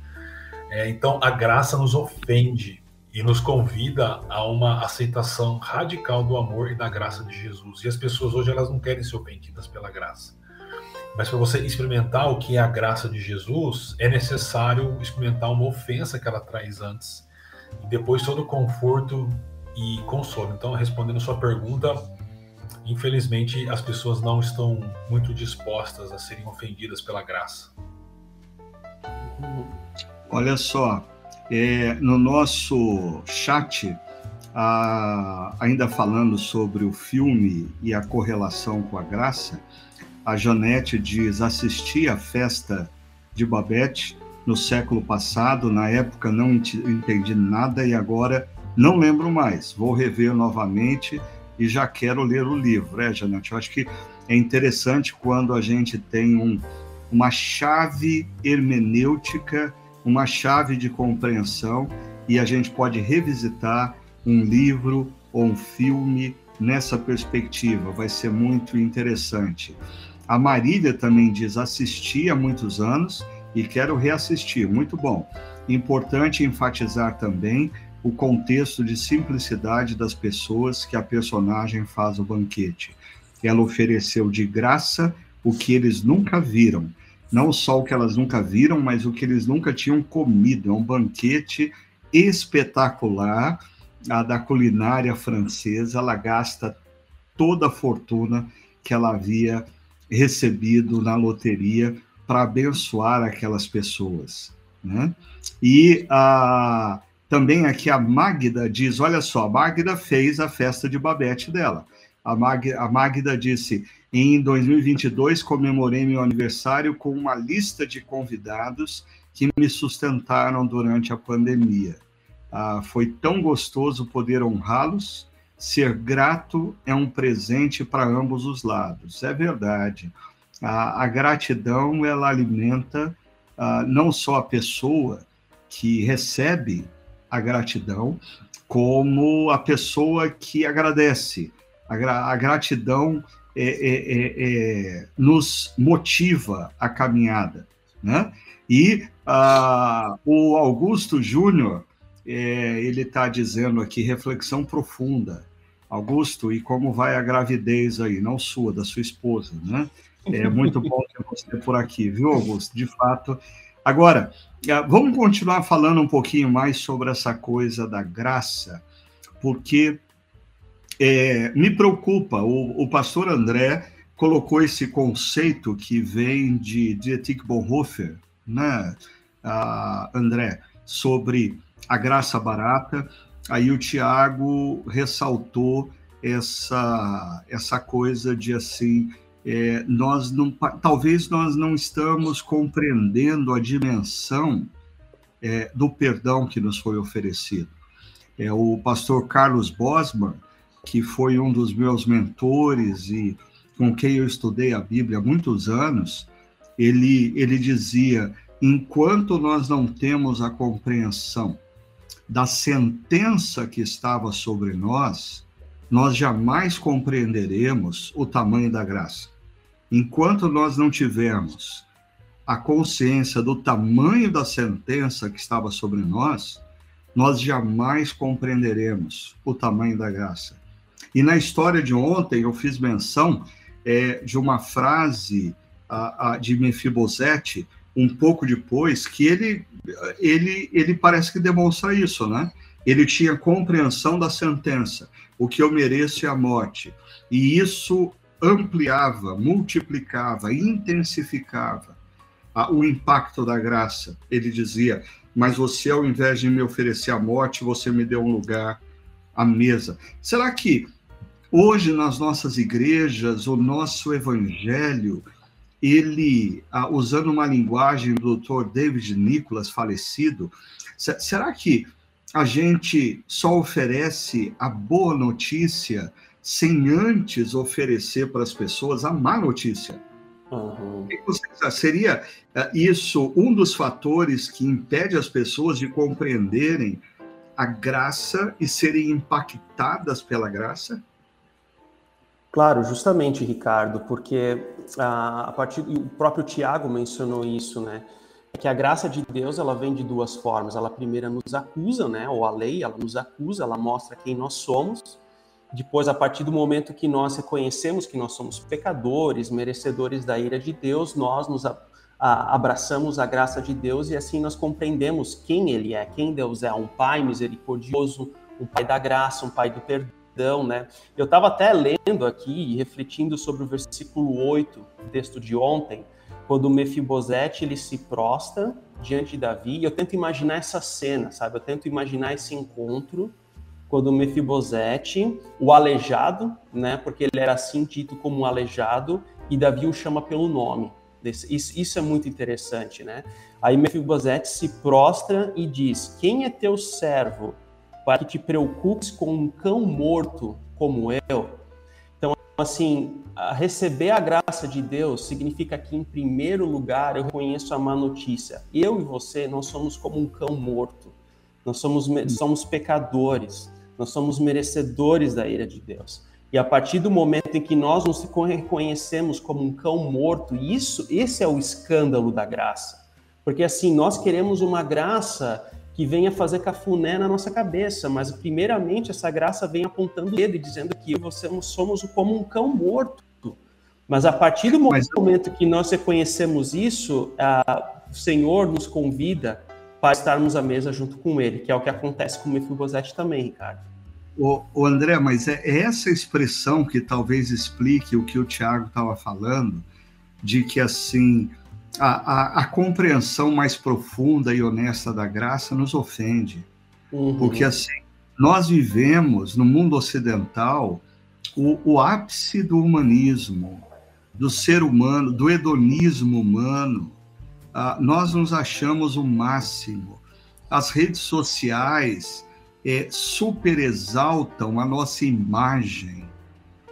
É, então a graça nos ofende e nos convida a uma aceitação radical do amor e da graça de Jesus. E as pessoas hoje elas não querem ser ofendidas pela graça. Mas para você experimentar o que é a graça de Jesus, é necessário experimentar uma ofensa que ela traz antes. E depois todo o conforto e consolo. Então, respondendo sua pergunta, infelizmente as pessoas não estão muito dispostas a serem ofendidas pela graça. Olha só, é, no nosso chat, ainda falando sobre o filme e a correlação com a graça, a Janete diz: assisti à festa de Babette no século passado, na época não entendi nada e agora não lembro mais. Vou rever novamente e já quero ler o livro, é, Janete? Eu acho que é interessante quando a gente tem um, uma chave hermenêutica, uma chave de compreensão e a gente pode revisitar um livro ou um filme nessa perspectiva. Vai ser muito interessante. A Marília também diz: assisti há muitos anos e quero reassistir. Muito bom. Importante enfatizar também o contexto de simplicidade das pessoas que a personagem faz o banquete. Ela ofereceu de graça o que eles nunca viram. Não só o que elas nunca viram, mas o que eles nunca tinham comido. É um banquete espetacular a da culinária francesa. Ela gasta toda a fortuna que ela havia recebido na loteria para abençoar aquelas pessoas. Né? E a, também aqui a Magda diz: olha só, a Magda fez a festa de Babette dela. A Magda, a Magda disse: em 2022 comemorei meu aniversário com uma lista de convidados que me sustentaram durante a pandemia. Ah, foi tão gostoso poder honrá-los Ser grato é um presente para ambos os lados. É verdade. A, gratidão ela alimenta uh, não só a pessoa que recebe a gratidão, como a pessoa que agradece. A, gra a gratidão é, é, é, é nos motiva a caminhada. Né? E uh, o Augusto Júnior, é, ele está dizendo aqui, reflexão profunda. Augusto, e como vai a gravidez aí? Não sua, da sua esposa, né? É muito bom ter você por aqui, viu, Augusto? De fato. Agora, ah, vamos continuar falando um pouquinho mais sobre essa coisa da graça, porque é, me preocupa, o, o, pastor André colocou esse conceito que vem de Dietrich Bonhoeffer, né, André, sobre a graça barata, aí o Tiago ressaltou essa, essa coisa de assim, é, nós não, talvez nós não estamos compreendendo a dimensão é, do perdão que nos foi oferecido. É, o pastor Carlos Bosman, que foi um dos meus mentores e com quem eu estudei a Bíblia há muitos anos, ele, ele dizia: enquanto nós não temos a compreensão da sentença que estava sobre nós, nós jamais compreenderemos o tamanho da graça. Enquanto nós não tivermos a consciência do tamanho da sentença que estava sobre nós, nós jamais compreenderemos o tamanho da graça. E na história de ontem, eu fiz menção é, de uma frase a, a, de Mefibosete, um pouco depois, que ele, ele, ele parece que demonstra isso, né? Ele tinha compreensão da sentença, o que eu mereço é a morte. E isso ampliava, multiplicava, intensificava a, o impacto da graça. Ele dizia: Mas você, ao invés de me oferecer a morte, você me deu um lugar à mesa. Será que hoje nas nossas igrejas o nosso evangelho ele, usando uma linguagem do Dr. David Nicholas, falecido, será que a gente só oferece a boa notícia sem antes oferecer para as pessoas a má notícia? Uhum. Seria eh, isso um dos fatores que impede as pessoas de compreenderem a graça e serem impactadas pela graça? Claro, justamente, Ricardo, porque a, a partir o próprio Tiago mencionou isso, né? Que a graça de Deus ela vem de duas formas. Ela primeiro nos acusa, né? Ou a lei, ela nos acusa, ela mostra quem nós somos. Depois, a partir do momento que nós reconhecemos que nós somos pecadores, merecedores da ira de Deus, nós nos a, a, abraçamos a graça de Deus e assim nós compreendemos quem Ele é, quem Deus é, um Pai misericordioso, um Pai da graça, um Pai do perdão né? Eu estava até lendo aqui e refletindo sobre o versículo 8, texto de ontem, quando Mefibosete ele se prostra diante de Davi, e eu tento imaginar essa cena, sabe? Eu tento imaginar esse encontro quando Mefibosete, o aleijado, né? Porque ele era assim dito como um aleijado, e Davi o chama pelo nome. Isso, isso é muito interessante, né? Aí Mefibosete se prostra e diz: Quem é teu servo para que te preocupes com um cão morto como eu. Então, assim, receber a graça de Deus significa que, em primeiro lugar, eu reconheço a má notícia. Eu e você, nós somos como um cão morto. Nós somos, somos pecadores. Nós somos merecedores da ira de Deus. E a partir do momento em que nós nos reconhecemos como um cão morto, isso, esse é o escândalo da graça. Porque assim, nós queremos uma graça que venha fazer cafuné na nossa cabeça, mas primeiramente essa graça vem apontando o dedo e dizendo que você somos como um cão morto. Mas a partir do momento que nós reconhecemos isso, o Senhor nos convida para estarmos à mesa junto com Ele, que é o que acontece com o Mefibosete também, Ricardo. O, o André, mas é essa expressão que talvez explique o que o Tiago estava falando, de que assim a, a, a, compreensão mais profunda e honesta da graça nos ofende. Uhum. Porque, assim, nós vivemos no mundo ocidental o, o ápice do humanismo, do ser humano, do hedonismo humano. Ah, nós nos achamos o máximo. As redes sociais é, super exaltam a nossa imagem.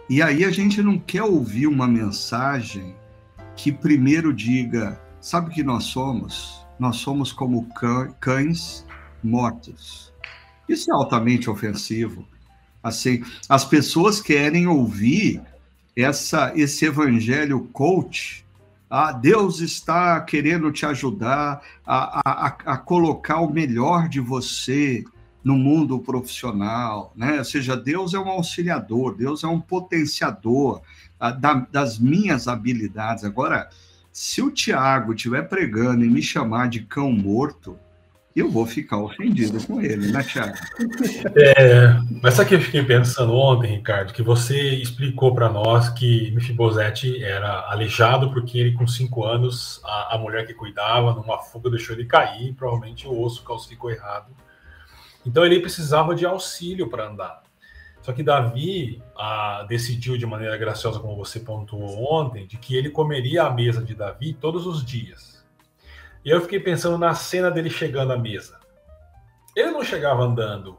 E aí a gente não quer ouvir uma mensagem que primeiro diga: sabe o que nós somos? Nós somos como cães mortos. Isso é altamente ofensivo. Assim, as pessoas querem ouvir essa esse evangelho coach. Ah, Deus está querendo te ajudar a, a, a colocar o melhor de você no mundo profissional, né? Ou seja, Deus é um auxiliador, Deus é um potenciador a, da, das minhas habilidades. Agora, se o Tiago estiver pregando e me chamar de cão morto, eu vou ficar ofendido com ele, né, Tiago? (laughs) É, mas sabe que eu fiquei pensando ontem, Ricardo, que você explicou para nós que Mefibosete era aleijado porque ele, com cinco anos, a, a, mulher que cuidava, numa fuga, deixou ele cair, provavelmente o osso calcificou errado. Então ele precisava de auxílio para andar. Só que Davi ah, decidiu de maneira graciosa, como você pontuou ontem, de que ele comeria a mesa de Davi todos os dias. E eu fiquei pensando na cena dele chegando à mesa. Ele não chegava andando,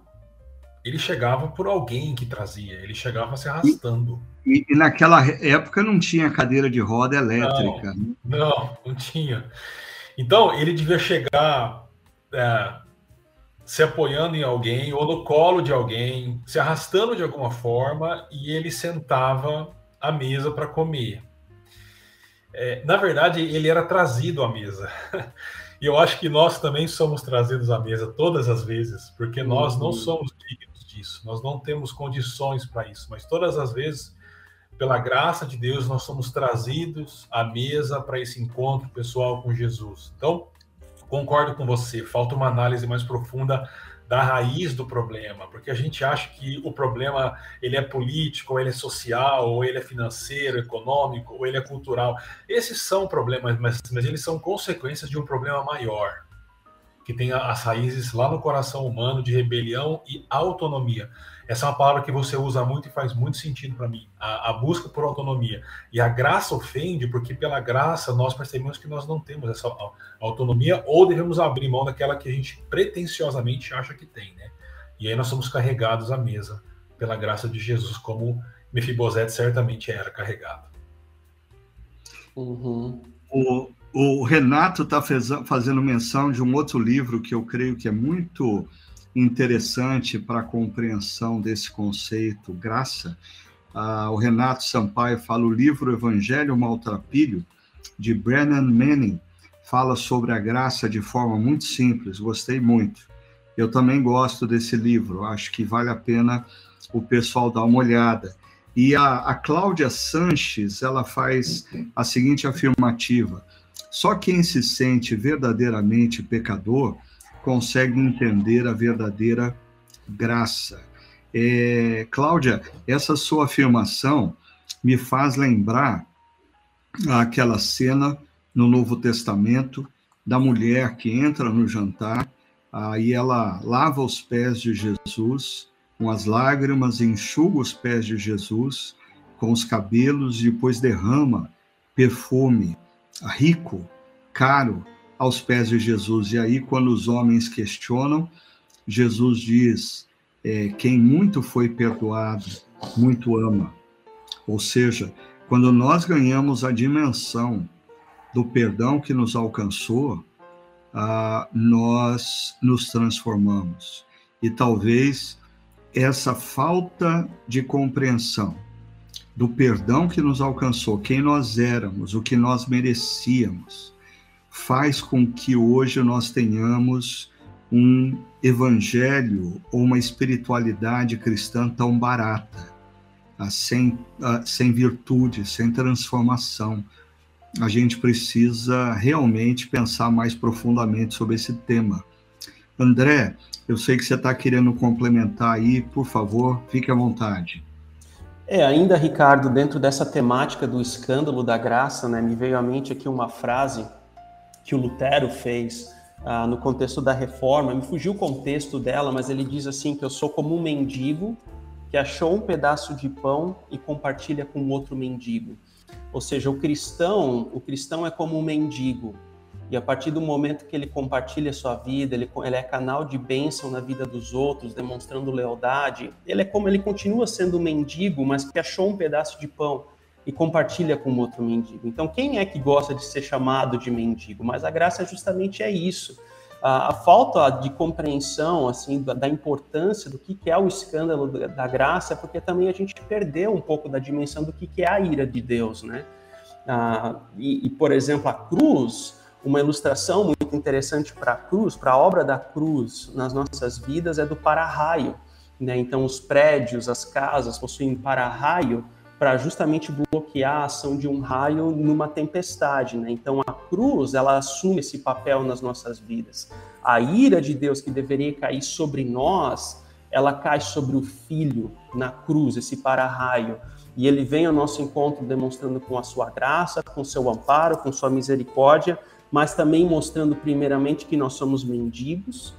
ele chegava por alguém que trazia, ele chegava se arrastando. E, e naquela época não tinha cadeira de roda elétrica. Não, né? não, não tinha. Então ele devia chegar é, se apoiando em alguém ou no colo de alguém, se arrastando de alguma forma, e ele sentava à mesa para comer. É, na verdade, ele era trazido à mesa. (laughs) E eu acho que nós também somos trazidos à mesa todas as vezes, porque nós não uhum. somos dignos disso, nós não temos condições para isso, mas todas as vezes, pela graça de Deus, nós somos trazidos à mesa para esse encontro pessoal com Jesus. Então, concordo com você, falta uma análise mais profunda da raiz do problema, porque a gente acha que o problema ele é político, ou ele é social, ou ele é financeiro, econômico, ou ele é cultural. Esses são problemas, mas, mas eles são consequências de um problema maior, que tem as raízes lá no coração humano de rebelião e autonomia. Essa é uma palavra que você usa muito e faz muito sentido para mim. A, a, busca por autonomia. E a graça ofende, porque pela graça nós percebemos que nós não temos essa autonomia ou devemos abrir mão daquela que a gente pretensiosamente acha que tem, né? E aí nós somos carregados à mesa pela graça de Jesus, como Mefibosete certamente era carregado. Uhum. O, o Renato está fazendo menção de um outro livro que eu creio que é muito interessante para a compreensão desse conceito, graça. Ah, o Renato Sampaio fala o livro Evangelho Maltrapilho, de Brennan Manning, fala sobre a graça de forma muito simples, gostei muito. Eu também gosto desse livro, acho que vale a pena o pessoal dar uma olhada. E a, a Cláudia Sanches, ela faz a seguinte afirmativa: só quem se sente verdadeiramente pecador consegue entender a verdadeira graça. É, Cláudia, essa sua afirmação me faz lembrar aquela cena no Novo Testamento da mulher que entra no jantar, aí ela lava os pés de Jesus com as lágrimas, enxuga os pés de Jesus com os cabelos e depois derrama perfume rico, caro, aos pés de Jesus. E aí, quando os homens questionam, Jesus diz: é, quem muito foi perdoado, muito ama. Ou seja, quando nós ganhamos a dimensão do perdão que nos alcançou, ah, nós nos transformamos. E talvez essa falta de compreensão do perdão que nos alcançou, quem nós éramos, o que nós merecíamos, faz com que hoje nós tenhamos um evangelho ou uma espiritualidade cristã tão barata, ah, sem, ah, sem virtude, sem transformação. A gente precisa realmente pensar mais profundamente sobre esse tema. André, eu sei que você está querendo complementar aí, por favor, fique à vontade. É, ainda, Ricardo, dentro dessa temática do escândalo da graça, né, me veio à mente aqui uma frase que o Lutero fez ah, no contexto da reforma. Me fugiu o contexto dela, mas ele diz assim que eu sou como um mendigo que achou um pedaço de pão e compartilha com outro mendigo. Ou seja, o cristão, o cristão é como um mendigo. E a partir do momento que ele compartilha sua vida, ele, ele é canal de bênção na vida dos outros, demonstrando lealdade, ele é como ele continua sendo um mendigo, mas que achou um pedaço de pão e compartilha com outro mendigo. Então, quem é que gosta de ser chamado de mendigo? Mas a graça justamente é isso. A, a falta de compreensão assim da, da, importância do que, que é o escândalo da, da, graça, é porque também a gente perdeu um pouco da dimensão do que, que é a ira de Deus, né? Ah, e, e, por exemplo, a cruz, Uma ilustração muito interessante para a cruz, para a obra da cruz nas nossas vidas, é do para-raio. Né? Então, os prédios, as casas possuem para-raio para justamente bloquear a ação de um raio numa tempestade, né? Então a cruz, ela assume esse papel nas nossas vidas. A ira de Deus que deveria cair sobre nós, ela cai sobre o filho na cruz, esse para-raio. E ele vem ao nosso encontro demonstrando com a sua graça, com seu amparo, com sua misericórdia, mas também mostrando primeiramente que nós somos mendigos,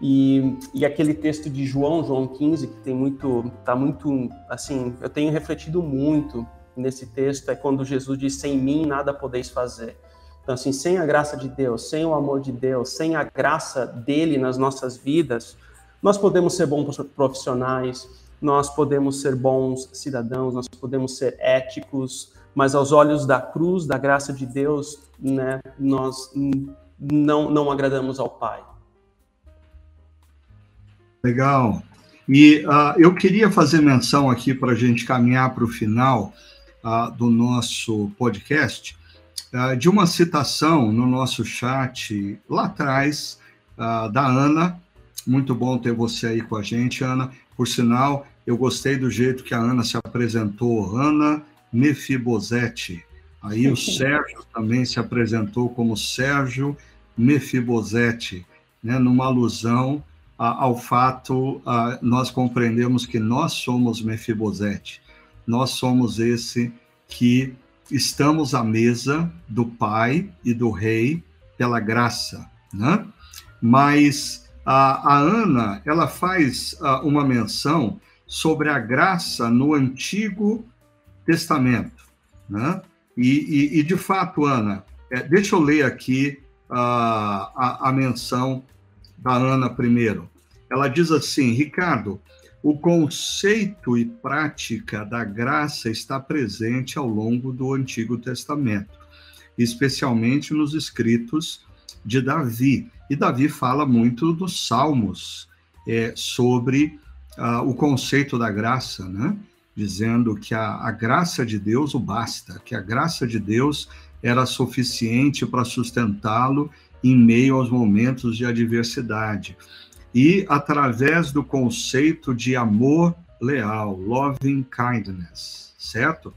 e, e aquele texto de João, João 15, que tem muito, tá muito, assim, eu tenho refletido muito nesse texto, é quando Jesus diz: Sem mim nada podeis fazer. Então, assim, sem a graça de Deus, sem o amor de Deus, sem a graça dele nas nossas vidas, nós podemos ser bons profissionais, nós podemos ser bons cidadãos, nós podemos ser éticos, mas aos olhos da cruz, da graça de Deus, né, nós não, não agradamos ao Pai. Legal. E uh, eu queria fazer menção aqui para a gente caminhar para o final uh, do nosso podcast, uh, de uma citação no nosso chat lá atrás, da Ana. Muito bom ter você aí com a gente, Ana. Por sinal, eu gostei do jeito que a Ana se apresentou, Ana Mefibosete. Aí o (laughs) Sérgio também se apresentou como Sérgio Mefibosete, né, numa alusão ao fato, nós compreendemos que nós somos Mefibosete, nós somos esse que estamos à mesa do Pai e do Rei pela graça, né? Mas a, a Ana, ela faz uma menção sobre a graça no Antigo Testamento, né? E, e, e de fato, Ana, é, deixa eu ler aqui a, a, a menção da Ana primeiro. Ela diz assim: Ricardo, o conceito e prática da graça está presente ao longo do Antigo Testamento, especialmente nos escritos de Davi. E Davi fala muito dos Salmos é, sobre uh, o conceito da graça, né? dizendo que a, a graça de Deus o basta, que a graça de Deus era suficiente para sustentá-lo em meio aos momentos de adversidade. E através do conceito de amor leal, loving kindness, certo?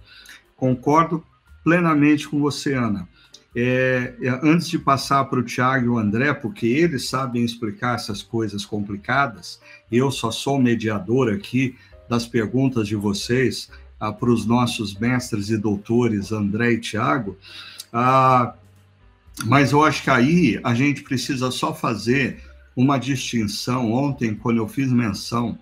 Concordo plenamente com você, Ana. É, é antes de passar para o Tiago e o André, porque eles sabem explicar essas coisas complicadas, eu só sou mediador aqui das perguntas de vocês ah, para os nossos mestres e doutores André e Tiago. Ah, mas eu acho que aí a gente precisa só fazer uma distinção. Ontem, quando eu fiz menção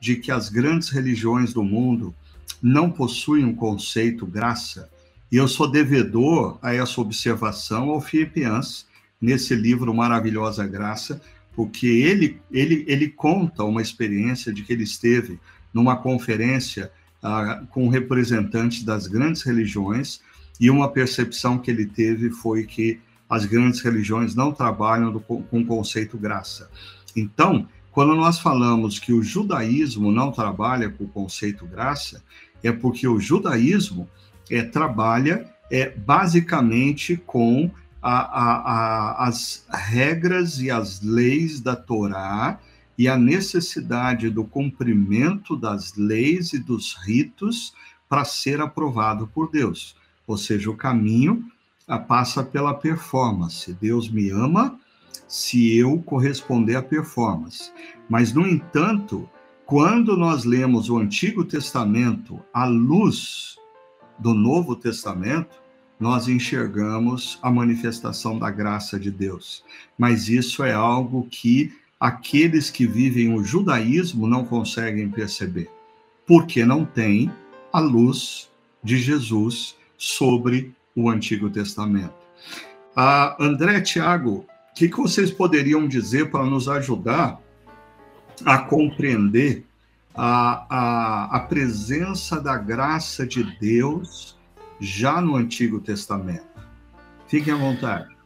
de que as grandes religiões do mundo não possuem um conceito graça, e eu sou devedor a essa observação ao Filipians, nesse livro Maravilhosa Graça, porque ele, ele, ele conta uma experiência de que ele esteve numa conferência ah, com representantes das grandes religiões, e uma percepção que ele teve foi que as grandes religiões não trabalham do, com o conceito graça. Então, quando nós falamos que o judaísmo não trabalha com o conceito graça, é porque o judaísmo é, trabalha é, basicamente com a, a, a, as regras e as leis da Torá e a necessidade do cumprimento das leis e dos ritos para ser aprovado por Deus. Ou seja, o caminho passa pela performance. Deus me ama se eu corresponder à performance. Mas, no entanto, quando nós lemos o Antigo Testamento à luz do Novo Testamento, nós enxergamos a manifestação da graça de Deus. Mas isso é algo que aqueles que vivem o judaísmo não conseguem perceber, porque não tem a luz de Jesus sobre o Antigo Testamento. Ah, André, Tiago, o que, que vocês poderiam dizer para nos ajudar a compreender a, a, a presença da graça de Deus já no Antigo Testamento? Fiquem à vontade.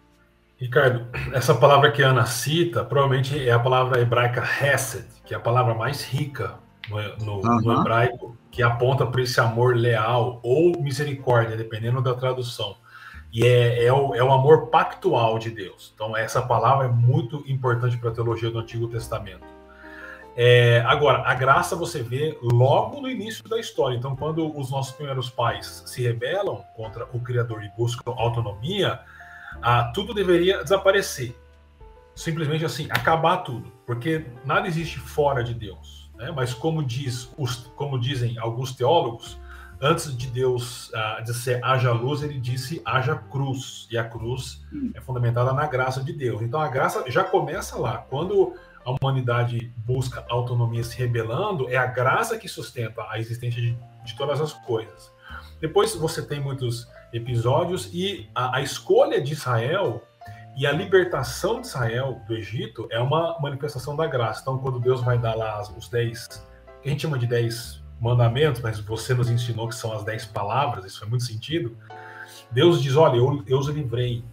Ricardo, essa palavra que a Ana cita provavelmente é a palavra hebraica hesed, que é a palavra mais rica no, no, no hebraico, que aponta para esse amor leal ou misericórdia, dependendo da tradução. E é, é, o, é o amor pactual de Deus. Então, essa palavra é muito importante para a teologia do Antigo Testamento. É, agora, a graça você vê logo no início da história. Então, quando os nossos primeiros pais se rebelam contra o Criador e buscam autonomia, ah, tudo deveria desaparecer. Simplesmente assim, acabar tudo. Porque nada existe fora de Deus. Né? Mas como, diz como dizem alguns teólogos, antes de Deus uh, dizer haja luz, ele disse haja cruz. E a cruz é fundamentada na graça de Deus. Então a graça já começa lá. Quando a humanidade busca autonomia se rebelando, é a graça que sustenta a existência de, de todas as coisas. Depois você tem muitos episódios e a, a, escolha de Israel e a libertação de Israel do Egito é uma manifestação da graça. Então, quando Deus vai dar lá os dez, que a gente chama de dez mandamentos, mas você nos ensinou que são as dez palavras, isso faz muito sentido. Deus diz: Olha, eu, eu os livrei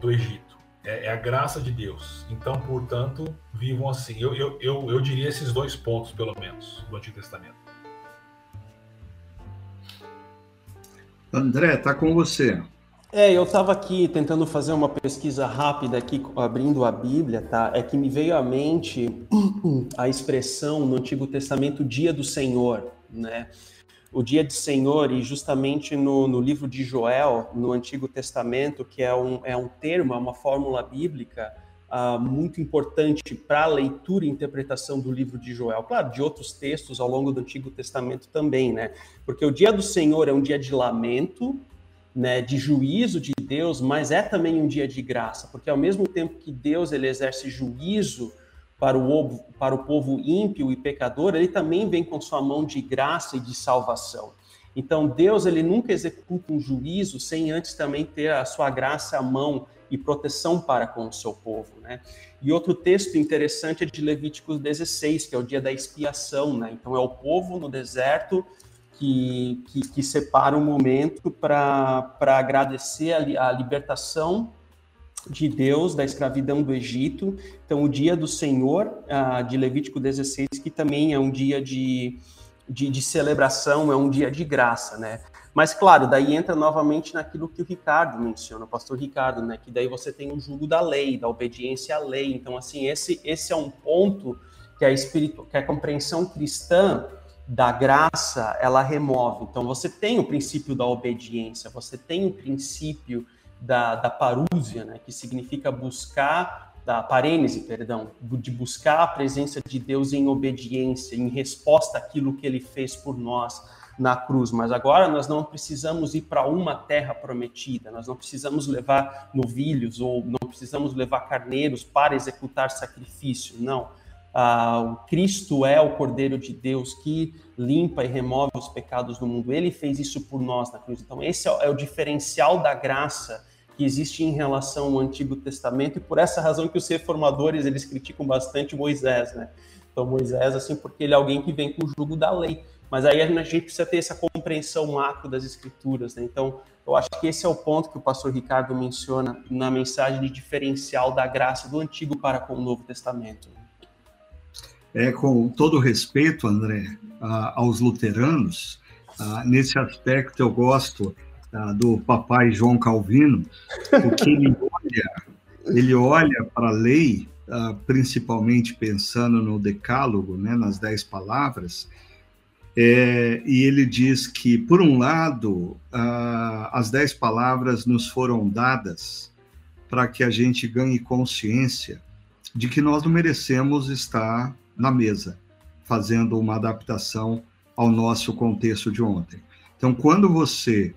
do Egito. É, é, a graça de Deus. Então, portanto, vivam assim. Eu, eu, eu, eu diria esses dois pontos, pelo menos, do Antigo Testamento. André, tá com você. É, eu estava aqui tentando fazer uma pesquisa rápida aqui, abrindo a Bíblia, tá? É que me veio à mente (clears throat) a expressão no Antigo Testamento Dia do Senhor, né? o dia de Senhor, e justamente no, no livro de Joel, no Antigo Testamento, que é um, é um termo, é uma fórmula bíblica uh, muito importante para a leitura e interpretação do livro de Joel. Claro, de outros textos ao longo do Antigo Testamento também, né? Porque o dia do Senhor é um dia de lamento, né, de juízo de Deus, mas é também um dia de graça, porque ao mesmo tempo que Deus ele exerce juízo para o, para o povo ímpio e pecador, ele também vem com sua mão de graça e de salvação. Então, Deus ele nunca executa um juízo sem antes também ter a sua graça à mão e proteção para com o seu povo, né? E outro texto interessante é de Levíticos 16, que é o dia da expiação, né? Então, é o povo no deserto que, que, que separa um momento para agradecer a, a libertação de Deus da escravidão do Egito. Então, o dia do Senhor, uh, de Levítico 16, que também é um dia de, de, de, celebração, é um dia de graça, né? Mas, claro, daí entra novamente naquilo que o Ricardo menciona, o pastor Ricardo, né? Que daí você tem o jugo da lei, da obediência à lei. Então, assim, esse, esse é um ponto que a, espiritu... que a compreensão cristã da graça, ela remove. Então, você tem o princípio da obediência, você tem o princípio da, da parúzia, né, que significa buscar, da parênese, perdão, de buscar a presença de Deus em obediência, em resposta àquilo que ele fez por nós na cruz. Mas agora nós não precisamos ir para uma terra prometida, nós não precisamos levar novilhos ou não precisamos levar carneiros para executar sacrifício, não. Ah, o Cristo é o Cordeiro de Deus que limpa e remove os pecados do mundo. Ele fez isso por nós na cruz. Então, esse é o diferencial da graça que existe em relação ao Antigo Testamento e por essa razão que os reformadores eles criticam bastante Moisés, né? Então Moisés assim porque ele é alguém que vem com o jugo da lei, mas aí a gente precisa ter essa compreensão macro das escrituras, né? Então eu acho que esse é o ponto que o pastor Ricardo menciona na mensagem de diferencial da graça do Antigo para com o Novo Testamento. É com todo respeito, André, aos luteranos, nesse aspecto eu gosto do papai João Calvino, porque ele (laughs) olha, ele olha para a lei, principalmente pensando no decálogo, né, nas dez palavras, é, e ele diz que, por um lado, as dez palavras nos foram dadas para que a gente ganhe consciência de que nós não merecemos estar na mesa, fazendo uma adaptação ao nosso contexto de ontem. Então, quando você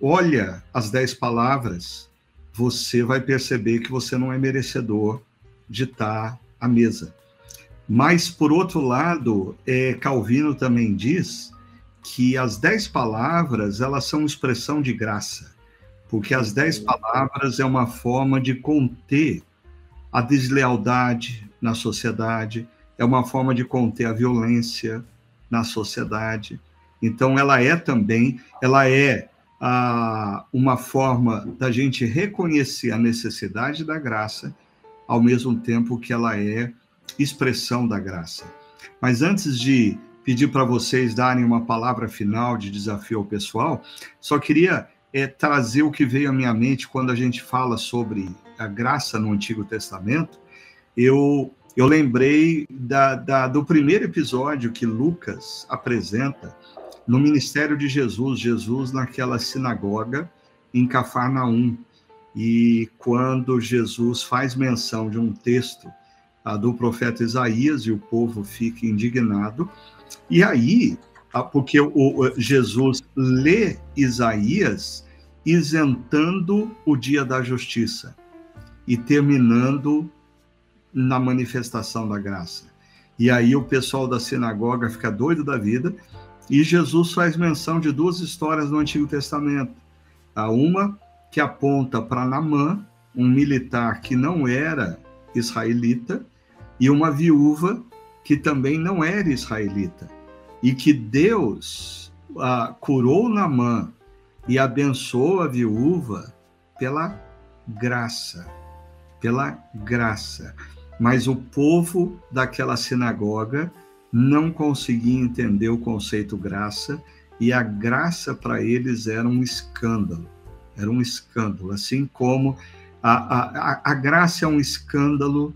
olha as dez palavras, você vai perceber que você não é merecedor de estar à mesa. Mas, por outro lado, é, Calvino também diz que as dez palavras elas são expressão de graça, porque as dez palavras é uma forma de conter a deslealdade na sociedade, é uma forma de conter a violência na sociedade. Então, ela é também, ela é a, uma forma da gente reconhecer a necessidade da graça, ao mesmo tempo que ela é expressão da graça. Mas antes de pedir para vocês darem uma palavra final de desafio ao pessoal, só queria é, trazer o que veio à minha mente quando a gente fala sobre a graça no Antigo Testamento. Eu, eu lembrei da, da, do primeiro episódio que Lucas apresenta no ministério de Jesus, Jesus naquela sinagoga em Cafarnaum. E quando Jesus faz menção de um texto ah, do profeta Isaías e o povo fica indignado, e aí, ah, porque o, o, Jesus lê Isaías isentando o dia da justiça e terminando na manifestação da graça. E aí o pessoal da sinagoga fica doido da vida e Jesus faz menção de duas histórias no Antigo Testamento. A uma que aponta para Namã, um militar que não era israelita, e uma viúva que também não era israelita. E que Deus ah, curou Namã e abençoou a viúva pela graça. Pela graça. Mas o povo daquela sinagoga não conseguia entender o conceito graça, e a graça para eles era um escândalo. Era um escândalo. Assim como a, a, a graça é um escândalo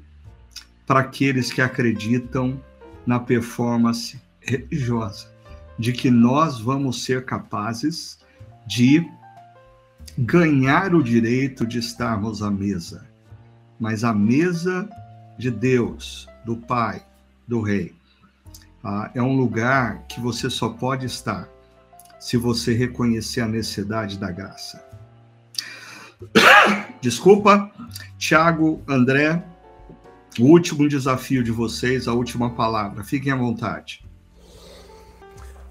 para aqueles que acreditam na performance religiosa, de que nós vamos ser capazes de ganhar o direito de estarmos à mesa. Mas a mesa de Deus, do Pai, do Rei, ah, é um lugar que você só pode estar se você reconhecer a necessidade da graça. (coughs) Desculpa, Tiago, André, o último desafio de vocês, a última palavra. Fiquem à vontade.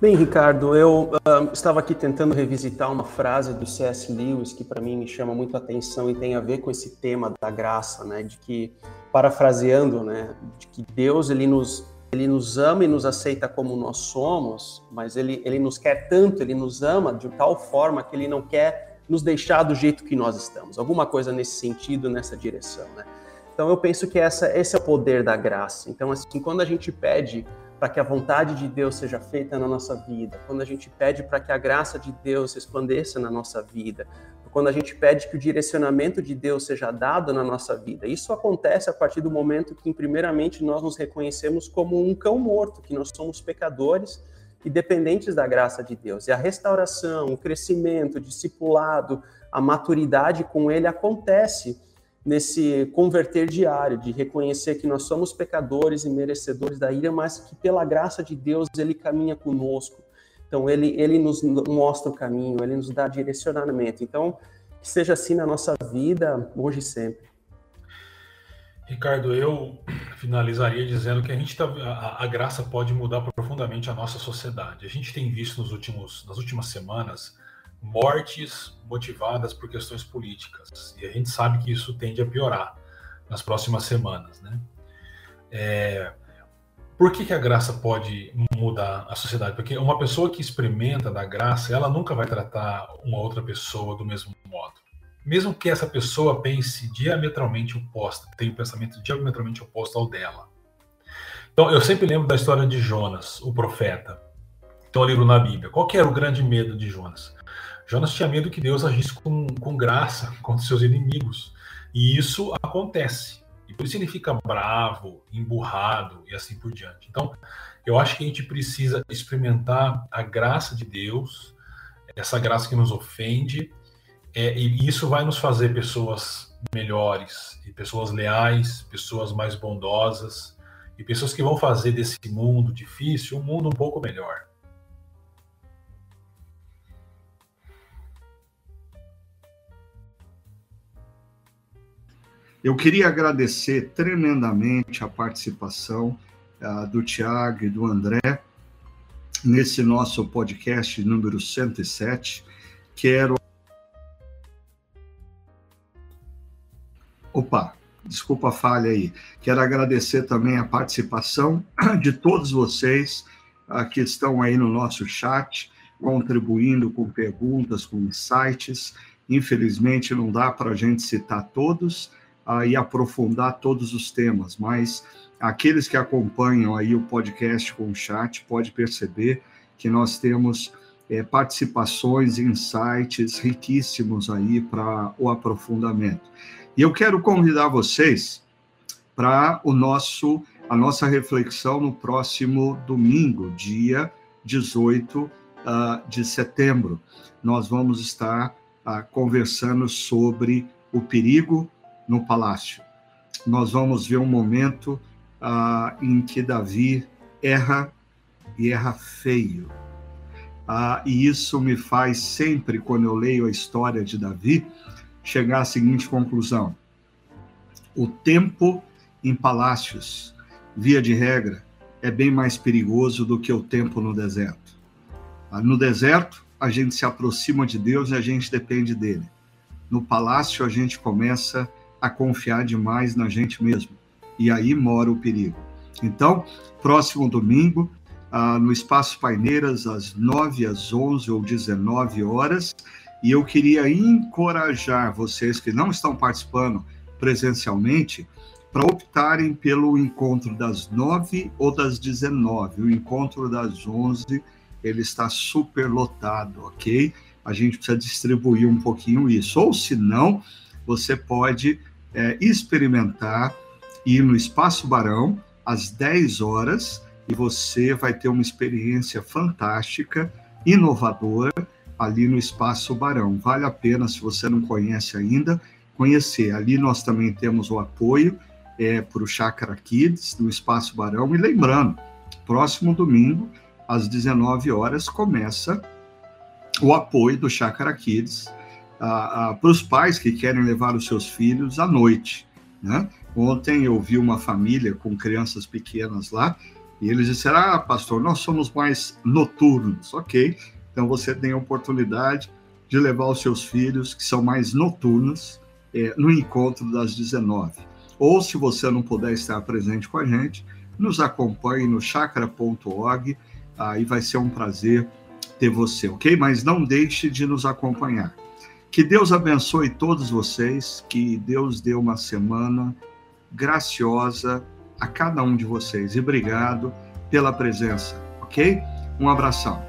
Bem, Ricardo, eu uh, estava aqui tentando revisitar uma frase do C.S. Lewis que para mim me chama muito a atenção e tem a ver com esse tema da graça, né? De que, parafraseando, né? De que Deus ele nos ele nos ama e nos aceita como nós somos, mas ele, ele nos quer tanto, ele nos ama de tal forma que ele não quer nos deixar do jeito que nós estamos. Alguma coisa nesse sentido, nessa direção, né? Então eu penso que essa, esse é o poder da graça. Então, assim, quando a gente pede para que a vontade de Deus seja feita na nossa vida, quando a gente pede para que a graça de Deus resplandeça na nossa vida, quando a gente pede que o direcionamento de Deus seja dado na nossa vida. Isso acontece a partir do momento que, primeiramente, nós nos reconhecemos como um cão morto, que nós somos pecadores e dependentes da graça de Deus. E a restauração, o crescimento, o discipulado, a maturidade com ele acontece nesse converter diário, de reconhecer que nós somos pecadores e merecedores da ira, mas que pela graça de Deus ele caminha conosco então, ele, ele nos mostra o caminho, ele nos dá direcionamento. Então, que seja assim na nossa vida, hoje e sempre. Ricardo, eu finalizaria dizendo que a gente tá, a, a, graça pode mudar profundamente a nossa sociedade. A gente tem visto nos últimos, nas últimas semanas mortes motivadas por questões políticas e a gente sabe que isso tende a piorar nas próximas semanas, né? É, por que, que, a graça pode mudar a sociedade? Porque uma pessoa que experimenta da graça, ela nunca vai tratar uma outra pessoa do mesmo modo. Mesmo que essa pessoa pense diametralmente oposta, tenha um pensamento diametralmente oposto ao dela. Então, eu sempre lembro da história de Jonas, o profeta. Então, livro na Bíblia. Qual que era o grande medo de Jonas? Jonas tinha medo que Deus agisse com, com graça (laughs) contra seus inimigos. E isso acontece. E por isso ele fica bravo, emburrado e assim por diante. Então, eu acho que a gente precisa experimentar a graça de Deus, essa graça que nos ofende, é, e isso vai nos fazer pessoas melhores, e pessoas leais, pessoas mais bondosas, e pessoas que vão fazer desse mundo difícil um mundo um pouco melhor. Eu queria agradecer tremendamente a participação uh, do Tiago e do André nesse nosso podcast número 107. Quero. Opa, desculpa a falha aí. Quero agradecer também a participação (clears throat) de todos vocês uh, que estão aí no nosso chat, contribuindo com perguntas, com insights. Infelizmente, não dá para a gente citar todos, e aprofundar todos os temas, mas aqueles que acompanham aí o podcast com o chat pode perceber que nós temos é, participações, insights riquíssimos aí para o aprofundamento. E eu quero convidar vocês para o nosso a nossa reflexão no próximo domingo, dia 18 uh, ah, de setembro. Nós vamos estar uh, conversando sobre o perigo no palácio. Nós vamos ver um momento uh, em que Davi erra e erra feio. Ah, e isso me faz sempre, quando eu leio a história de Davi, chegar à seguinte conclusão: o tempo em palácios, via de regra, é bem mais perigoso do que o tempo no deserto. Ah, no deserto, a gente se aproxima de Deus e a gente depende dele. No palácio, a gente começa a confiar demais na gente mesmo. E aí mora o perigo. Então, próximo domingo, ah, no Espaço Paineiras, às 9, às 11 ou 19 horas. E eu queria encorajar vocês que não estão participando presencialmente para optarem pelo encontro das 9 ou das 19. O encontro das 11 ele está super lotado, ok? A gente precisa distribuir um pouquinho isso. Ou se não, você pode é, experimentar ir no Espaço Barão às 10 horas e você vai ter uma experiência fantástica, inovadora, ali no Espaço Barão. Vale a pena, se você não conhece ainda, conhecer. Ali nós também temos o apoio é, para o Chácara Kids, no Espaço Barão. E lembrando, próximo domingo, às 19 horas, começa o apoio do Chácara Kids para os pais que querem levar os seus filhos à noite. Né? Ontem eu vi uma família com crianças pequenas lá e eles disseram: Ah, pastor, nós somos mais noturnos. Ok, então você tem a oportunidade de levar os seus filhos, que são mais noturnos, é, no encontro das 19. Ou, se você não puder estar presente com a gente, nos acompanhe no chakra.org, aí vai ser um prazer ter você, ok? Mas não deixe de nos acompanhar. Que Deus abençoe todos vocês, que Deus dê uma semana graciosa a cada um de vocês. E obrigado pela presença, ok? Um abração.